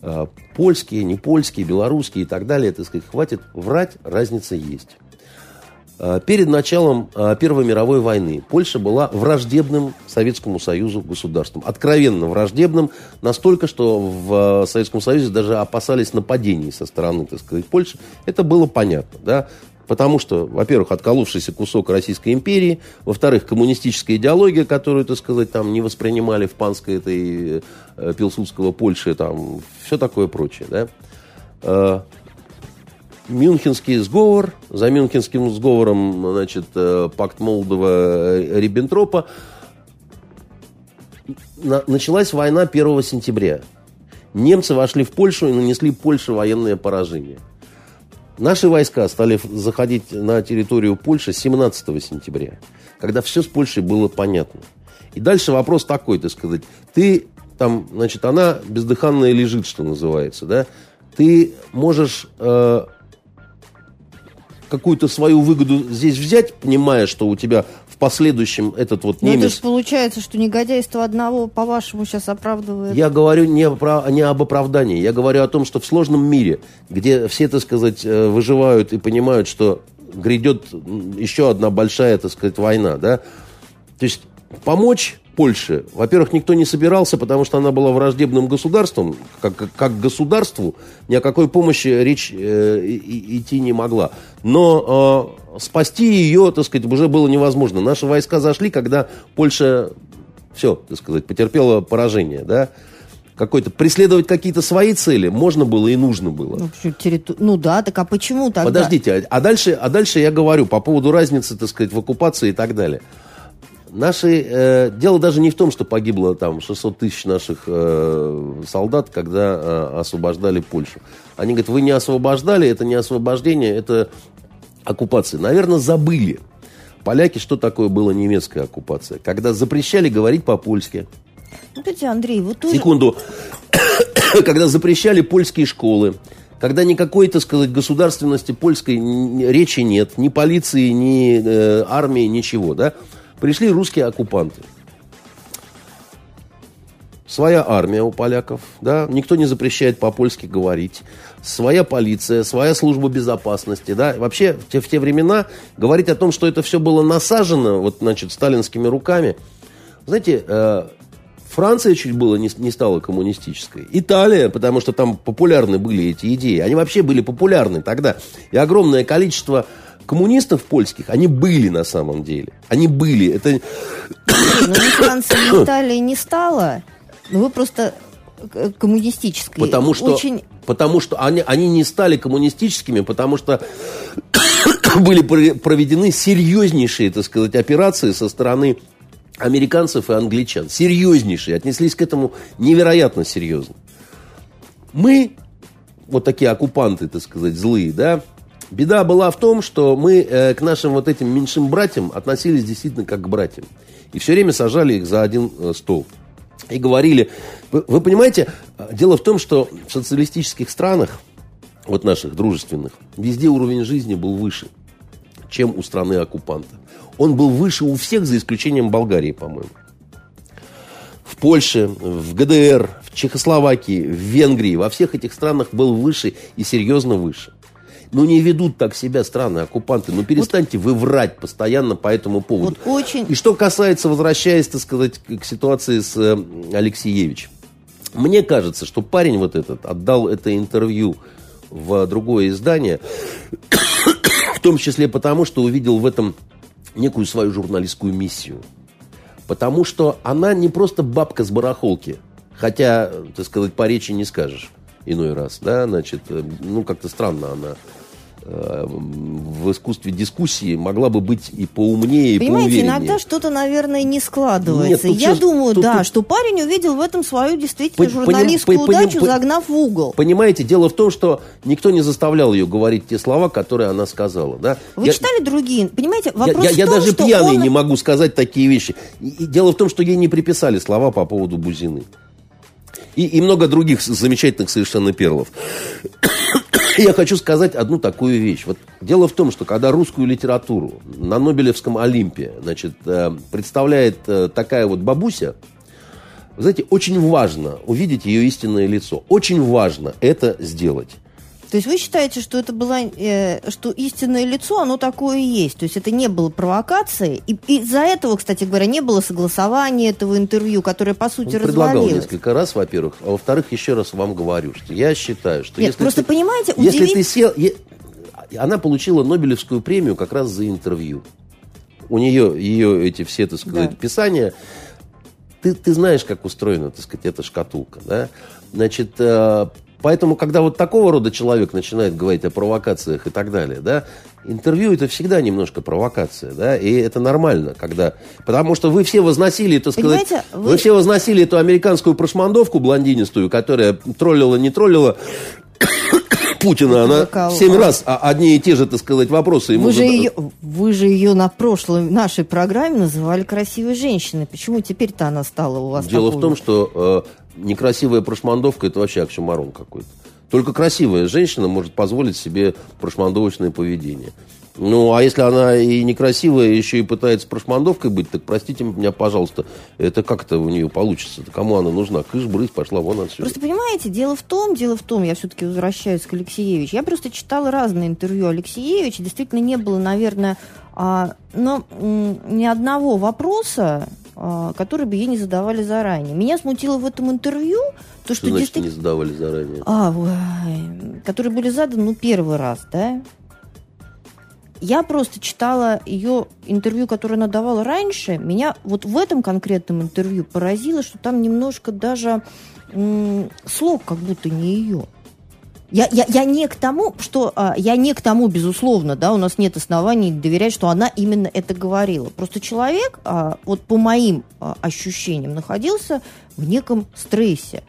э, польские, не польские, белорусские и так далее, так сказать, хватит врать, разница есть. Э, перед началом э, Первой мировой войны Польша была враждебным Советскому Союзу государством. Откровенно враждебным. Настолько, что в э, Советском Союзе даже опасались нападений со стороны, так сказать, Польши. Это было понятно, да. Потому что, во-первых, отколовшийся кусок Российской империи, во-вторых, коммунистическая идеология, которую, так сказать, там не воспринимали в панской этой э, Пилсудского Польши, там, все такое прочее, да. Мюнхенский сговор. За Мюнхенским сговором, значит, э, пакт Молдова-Риббентропа. Началась война 1 сентября. Немцы вошли в Польшу и нанесли Польше военное поражение. Наши войска стали заходить на территорию Польши 17 сентября, когда все с Польшей было понятно. И дальше вопрос такой, так сказать, ты там, значит, она бездыханная лежит, что называется, да, ты можешь э, какую-то свою выгоду здесь взять, понимая, что у тебя в последующем этот вот немец... Но это же получается, что негодяйство одного, по-вашему, сейчас оправдывает... Я говорю не, про, не об оправдании, я говорю о том, что в сложном мире, где все, так сказать, э, выживают и понимают, что грядет еще одна большая, так сказать, война, да, то есть помочь Польше, во-первых, никто не собирался, потому что она была враждебным государством, как, как государству, ни о какой помощи речь э, идти не могла. Но э, спасти ее, так сказать, уже было невозможно. Наши войска зашли, когда Польша, все, так сказать, потерпела поражение, да, какой-то преследовать какие-то свои цели можно было и нужно было. Ну, территор... ну да, так а почему тогда? Подождите, а дальше, а дальше я говорю по поводу разницы, так сказать, в оккупации и так далее. Наши, э, дело даже не в том, что погибло там 600 тысяч наших э, солдат, когда э, освобождали Польшу. Они говорят, вы не освобождали, это не освобождение, это оккупация. Наверное, забыли поляки, что такое была немецкая оккупация. Когда запрещали говорить по-польски. Смотрите, Андрей, вы тоже... Секунду. <coughs> когда запрещали польские школы, когда никакой, так сказать, государственности польской речи нет, ни полиции, ни э, армии, ничего, да, Пришли русские оккупанты. Своя армия у поляков, да, никто не запрещает по-польски говорить. Своя полиция, своя служба безопасности, да. Вообще, в те, в те времена говорить о том, что это все было насажено, вот, значит, сталинскими руками. Знаете, э, Франция чуть было не, не стала коммунистической. Италия, потому что там популярны были эти идеи. Они вообще были популярны тогда. И огромное количество коммунистов польских, они были на самом деле. Они были. Это... Но ни Франции, <coughs> Италии не стало. Ну, вы просто коммунистической. Потому что, очень... потому что они, они не стали коммунистическими, потому что <coughs> были проведены серьезнейшие, так сказать, операции со стороны американцев и англичан. Серьезнейшие. Отнеслись к этому невероятно серьезно. Мы, вот такие оккупанты, так сказать, злые, да, Беда была в том, что мы э, к нашим вот этим меньшим братьям относились действительно как к братьям. И все время сажали их за один э, стол и говорили... Вы, вы понимаете, дело в том, что в социалистических странах, вот наших дружественных, везде уровень жизни был выше, чем у страны оккупанта. Он был выше у всех, за исключением Болгарии, по-моему. В Польше, в ГДР, в Чехословакии, в Венгрии, во всех этих странах был выше и серьезно выше. Ну, не ведут так себя страны-оккупанты. Ну, перестаньте вот, вы врать постоянно по этому поводу. Вот очень... И что касается, возвращаясь, так сказать, к ситуации с э, Алексеевичем. Мне кажется, что парень вот этот отдал это интервью в другое издание, <coughs> в том числе потому, что увидел в этом некую свою журналистскую миссию. Потому что она не просто бабка с барахолки, хотя, так сказать, по речи не скажешь иной раз, да, значит, э, ну, как-то странно она э, в искусстве дискуссии могла бы быть и поумнее, и Понимаете, иногда что-то, наверное, не складывается. Нет, Я все, думаю, тут, да, тут... что парень увидел в этом свою действительно журналистскую поним, удачу, поним, загнав в угол. Понимаете, дело в том, что никто не заставлял ее говорить те слова, которые она сказала. Да? Вы я, читали другие? Понимаете, вопрос я, я, в том, я даже пьяный он... не могу сказать такие вещи. И, и дело в том, что ей не приписали слова по поводу Бузины. И, и много других замечательных совершенно перлов. <coughs> Я хочу сказать одну такую вещь. Вот дело в том, что когда русскую литературу на Нобелевском Олимпе значит, э, представляет э, такая вот бабуся, вы знаете, очень важно увидеть ее истинное лицо. Очень важно это сделать. То есть вы считаете, что это было, э, что истинное лицо, оно такое и есть. То есть это не было провокацией. И из-за этого, кстати говоря, не было согласования этого интервью, которое, по сути, Он предлагал несколько раз, во-первых. А во-вторых, еще раз вам говорю, что я считаю, что Нет, если просто ты, понимаете, если удивить... ты сел... Она получила Нобелевскую премию как раз за интервью. У нее ее эти все, так сказать, да. писания ты, ты знаешь, как устроена, так сказать, эта шкатулка, да? Значит, э, Поэтому, когда вот такого рода человек начинает говорить о провокациях и так далее, да, интервью это всегда немножко провокация, да, и это нормально, когда... Потому что вы все возносили, так сказать... Вы... вы все возносили эту американскую прошмандовку блондинистую, которая троллила, не троллила, <coughs> Путина, она семь раз а одни и те же, так сказать, вопросы ему вы же, ее, вы же ее на прошлой нашей программе называли красивой женщиной. Почему теперь-то она стала у вас Дело такой? в том, что э, некрасивая прошмандовка – это вообще оксюмарон какой-то. Только красивая женщина может позволить себе прошмандовочное поведение. Ну, а если она и некрасивая, еще и пытается прошмандовкой быть, так простите меня, пожалуйста, это как-то у нее получится? Кому она нужна? Кыш-брысь, пошла вон отсюда. Просто понимаете, дело в том, дело в том, я все-таки возвращаюсь к Алексеевичу. Я просто читала разные интервью Алексеевича. Действительно, не было, наверное, а, но ни одного вопроса, а, который бы ей не задавали заранее. Меня смутило в этом интервью то, что, что значит, действительно... не задавали заранее? А, ой, которые были заданы, ну, первый раз, да? Я просто читала ее интервью, которое она давала раньше. Меня вот в этом конкретном интервью поразило, что там немножко даже слог как будто не ее. Я, я, я не к тому, что а, я не к тому, безусловно, да, у нас нет оснований доверять, что она именно это говорила. Просто человек, а, вот по моим а, ощущениям, находился в неком стрессе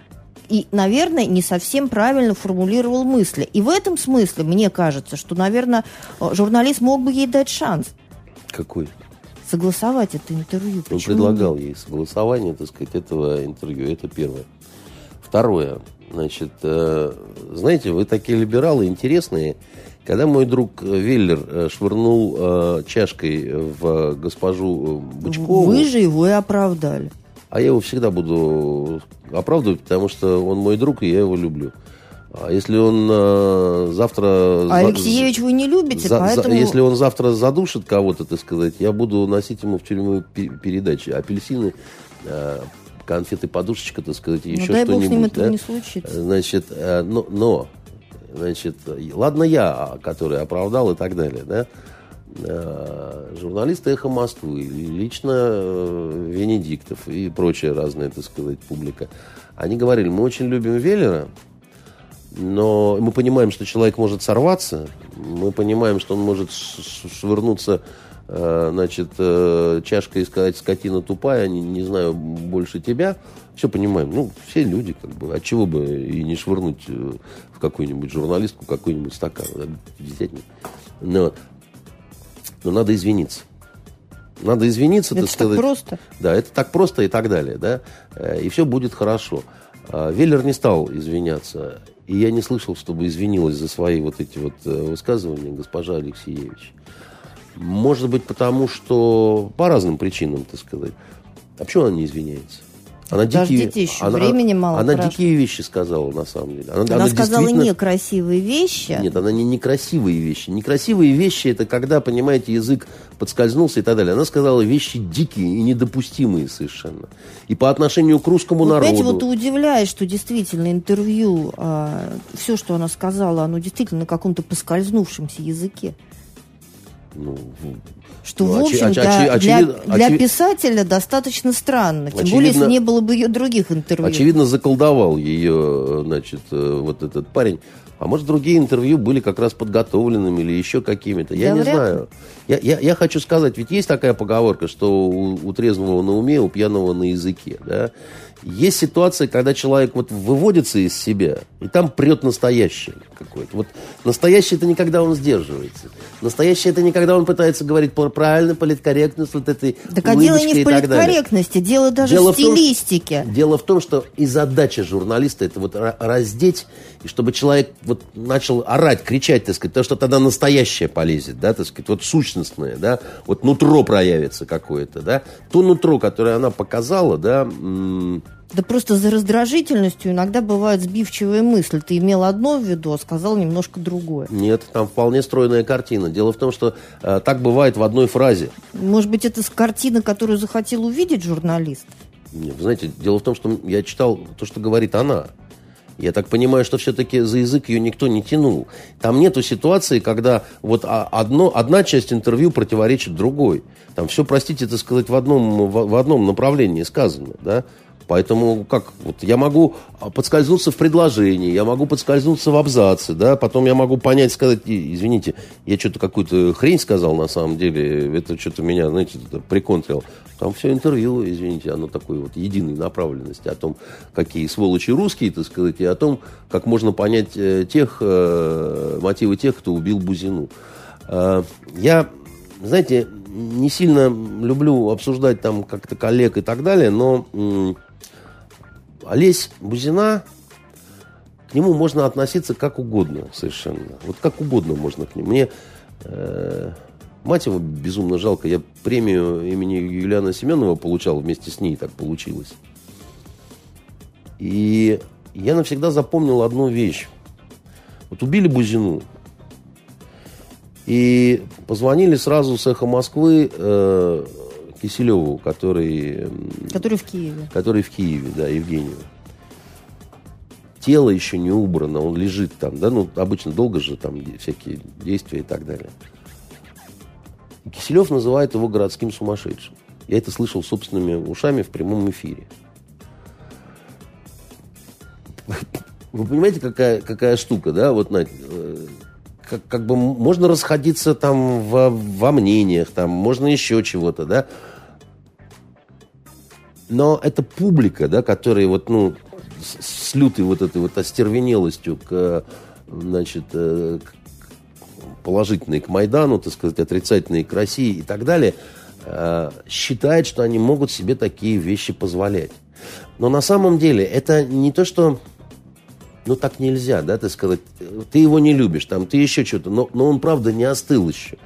и, наверное, не совсем правильно формулировал мысли. И в этом смысле мне кажется, что, наверное, журналист мог бы ей дать шанс. Какой? Согласовать это интервью. Он предлагал ей согласование, так сказать, этого интервью. Это первое. Второе. Значит, э, знаете, вы такие либералы интересные. Когда мой друг Веллер э, швырнул э, чашкой в госпожу Бычкову... Вы же его и оправдали. А я его всегда буду оправдывать, потому что он мой друг, и я его люблю. А если он э, завтра... А Алексеевич вы не любите, за, поэтому... За, если он завтра задушит кого-то, так сказать, я буду носить ему в тюрьму передачи. Апельсины, э, конфеты, подушечка, так сказать, еще ну, дай что-нибудь. Бог с ним этого да? не случится. Значит, э, но, но, значит, ладно я, который оправдал и так далее, да? э, журналисты «Эхо Москвы», лично э, Венедиктов и прочая разная, так сказать, публика, они говорили, мы очень любим Веллера, но мы понимаем, что человек может сорваться, мы понимаем, что он может швырнуться значит, чашкой и сказать, скотина тупая, не, не знаю больше тебя. Все понимаем. Ну, все люди, как бы. От чего бы и не швырнуть в какую-нибудь журналистку какой-нибудь стакан. Да, но но надо извиниться. Надо извиниться, это так сказать. просто? Да, это так просто и так далее, да. Э, и все будет хорошо. А, Веллер не стал извиняться. И я не слышал, чтобы извинилась за свои вот эти вот э, высказывания госпожа Алексеевич. Может быть, потому что по разным причинам, так сказать. А почему она не извиняется? Она Подождите, дикие, еще она, времени мало. Она прошло. дикие вещи сказала, на самом деле. Она, она, она сказала действительно... некрасивые вещи. Нет, она не некрасивые вещи. Некрасивые вещи это когда, понимаете, язык подскользнулся и так далее. Она сказала вещи дикие и недопустимые совершенно. И по отношению к русскому вот, народу. Знаете, вот удивляет, что действительно интервью, а, все, что она сказала, оно действительно на каком-то поскользнувшемся языке. Ну, что, ну, в общем, оч, для, очевид, для, для очевид... писателя достаточно странно. Тем очевидно, более, если не было бы ее других интервью. Очевидно, заколдовал ее, значит, э, вот этот парень. А может, другие интервью были как раз подготовленными или еще какими-то. Я да, не знаю. Я, я, я хочу сказать, ведь есть такая поговорка, что у, у трезвого на уме, у пьяного на языке. Да? Есть ситуация, когда человек вот выводится из себя, и там прет настоящее какое-то. Вот настоящее это не когда он сдерживается. Настоящее это не когда он пытается говорить правильно, политкорректность, вот этой Так а дело не в политкорректности, дело даже дело в стилистике. В том, дело в том, что и задача журналиста это вот раздеть, и чтобы человек вот начал орать, кричать, так сказать, то, что тогда настоящее полезет, да, так сказать, вот сущностное, да, вот нутро проявится какое-то, да. То нутро, которое она показала, да, да просто за раздражительностью иногда бывает сбивчивая мысль. Ты имел одно в виду, а сказал немножко другое. Нет, там вполне стройная картина. Дело в том, что э, так бывает в одной фразе. Может быть, это картина, которую захотел увидеть журналист? Нет, вы знаете, дело в том, что я читал то, что говорит она. Я так понимаю, что все-таки за язык ее никто не тянул. Там нету ситуации, когда вот одно, одна часть интервью противоречит другой. Там все, простите, это сказать, в одном, в, в одном направлении сказано. Да? Поэтому как вот я могу подскользнуться в предложении, я могу подскользнуться в абзаце, да, потом я могу понять, сказать, извините, я что-то какую-то хрень сказал на самом деле, это что-то меня, знаете, приконтрил. Там все интервью, извините, оно такой вот единой направленности о том, какие сволочи русские, так сказать, и о том, как можно понять э, тех, э, мотивы тех, кто убил Бузину. Э, я, знаете, не сильно люблю обсуждать там как-то коллег и так далее, но Олесь Бузина, к нему можно относиться как угодно совершенно. Вот как угодно можно к нему. Мне э, мать его безумно жалко. Я премию имени Юлиана Семенова получал вместе с ней, так получилось. И я навсегда запомнил одну вещь. Вот убили Бузину. И позвонили сразу с «Эхо Москвы» э, Киселеву, который... Который в Киеве. Который в Киеве, да, Евгению. Тело еще не убрано, он лежит там, да, ну, обычно долго же там всякие действия и так далее. Киселев называет его городским сумасшедшим. Я это слышал собственными ушами в прямом эфире. Вы понимаете, какая, какая штука, да? Вот, Надь, э, как, как бы можно расходиться там во, во мнениях, там можно еще чего-то, да. Но это публика, да, которая вот, ну, с, с лютой вот этой вот остервенелостью к, значит, э, к положительной к Майдану, так сказать, отрицательной к России и так далее, э, считает, что они могут себе такие вещи позволять. Но на самом деле это не то, что ну так нельзя, да, ты сказать, ты его не любишь, там, ты еще что-то, но, но он, правда, не остыл еще.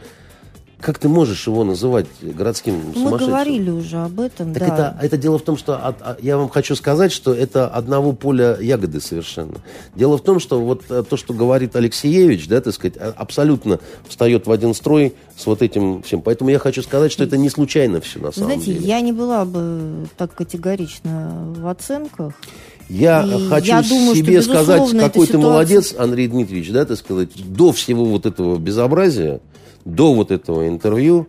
Как ты можешь его называть городским сумасшедшим? Мы говорили уже об этом, так да. Это, это дело в том, что от, а, я вам хочу сказать, что это одного поля ягоды совершенно. Дело в том, что вот э, то, что говорит Алексеевич, да, так сказать, а, абсолютно встает в один строй с вот этим всем. Поэтому я хочу сказать, что это не случайно все на самом Знаете, деле. я не была бы так категорична в оценках. Я И хочу я думаю, что, себе сказать, какой ты ситуация- молодец, Андрей Дмитриевич, да, так сказать, до всего вот этого безобразия, до вот этого интервью,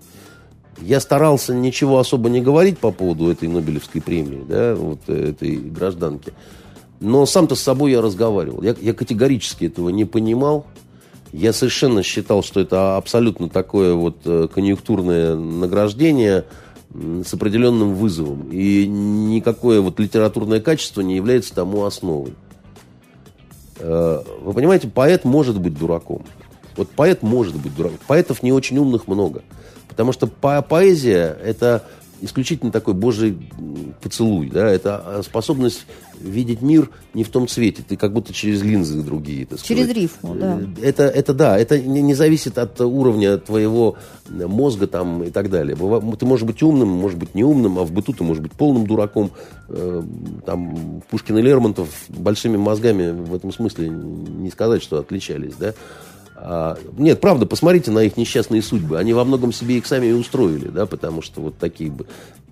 я старался ничего особо не говорить по поводу этой Нобелевской премии, да, вот э, этой гражданки. Но сам-то с собой я разговаривал. Я, я категорически этого не понимал. Я совершенно считал, что это абсолютно такое вот э, конъюнктурное награждение с определенным вызовом. И никакое вот литературное качество не является тому основой. Э, Вы понимаете, поэт может быть дураком. Вот поэт может быть дураком. Поэтов не очень умных много. Потому что по- поэзия – это исключительно такой божий поцелуй. Да? Это а, способность видеть мир не в том цвете. Ты как будто через линзы другие. так Через сказать. рифму, да. Э, Это, это да, это не, не зависит от уровня твоего мозга там и так далее. Ты можешь быть умным, можешь быть неумным, а в быту ты можешь быть полным дураком. Э, Там Пушкин и Лермонтов большими мозгами в этом смысле не сказать, что отличались, да. А, нет, правда, посмотрите на их несчастные судьбы. Они во многом себе их сами и устроили, да, потому что вот такие бы.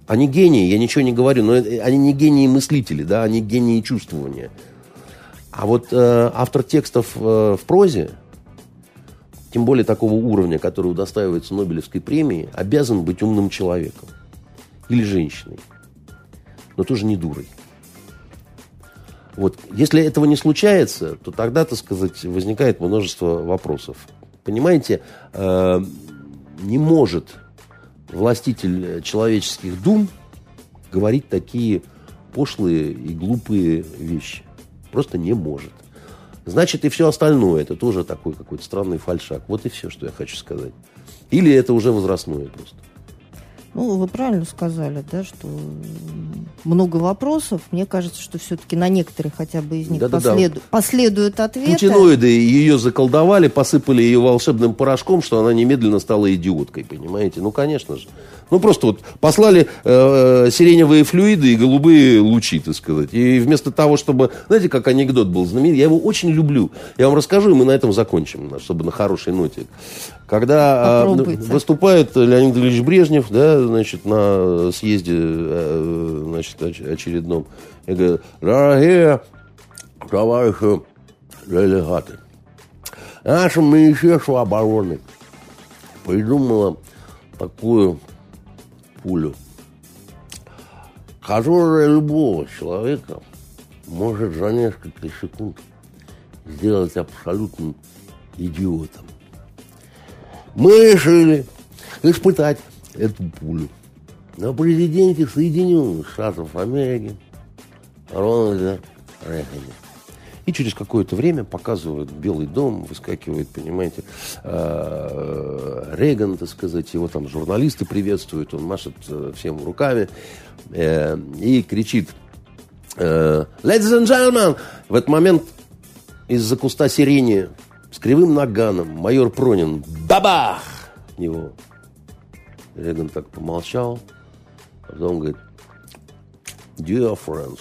Они гении, я ничего не говорю, но э, они не гении мыслители, да, они гении чувствования. А вот э, автор текстов э, в прозе, тем более такого уровня, который удостаивается Нобелевской премии, обязан быть умным человеком. Или женщиной. Но тоже не дурой. Вот. Если этого не случается, то тогда, так сказать, возникает множество вопросов. Понимаете, э, не может властитель человеческих дум говорить такие пошлые и глупые вещи. Просто не может. Значит, и все остальное, это тоже такой какой-то странный фальшак. Вот и все, что я хочу сказать. Или это уже возрастное просто. Ну, вы правильно сказали, да, что много вопросов. Мне кажется, что все-таки на некоторые хотя бы из них последу- последуют ответы. Путиноиды ее заколдовали, посыпали ее волшебным порошком, что она немедленно стала идиоткой, понимаете? Ну, конечно же. Ну, просто вот послали э, сиреневые флюиды и голубые лучи, так сказать. И вместо того, чтобы... Знаете, как анекдот был знаменит? Я его очень люблю. Я вам расскажу, и мы на этом закончим, чтобы на хорошей ноте. Когда э, выступает Леонид Ильич Брежнев, да, значит, на съезде, э, значит, оч- очередном, и говорит, дорогие товарищи делегаты, наше Министерство обороны придумало такую пулю, которая любого человека может за несколько секунд сделать абсолютным идиотом. Мы решили испытать эту пулю на президенте Соединенных Штатов Америки Рональде Рейгане. И через какое-то время показывают Белый дом, выскакивает, понимаете, э, Рейган, так сказать, его там журналисты приветствуют, он машет э, всем руками э, и кричит «Ladies and gentlemen!» В этот момент из-за куста сирени с кривым наганом майор Пронин бабах него. Рейган так помолчал, потом говорит «Dear friends,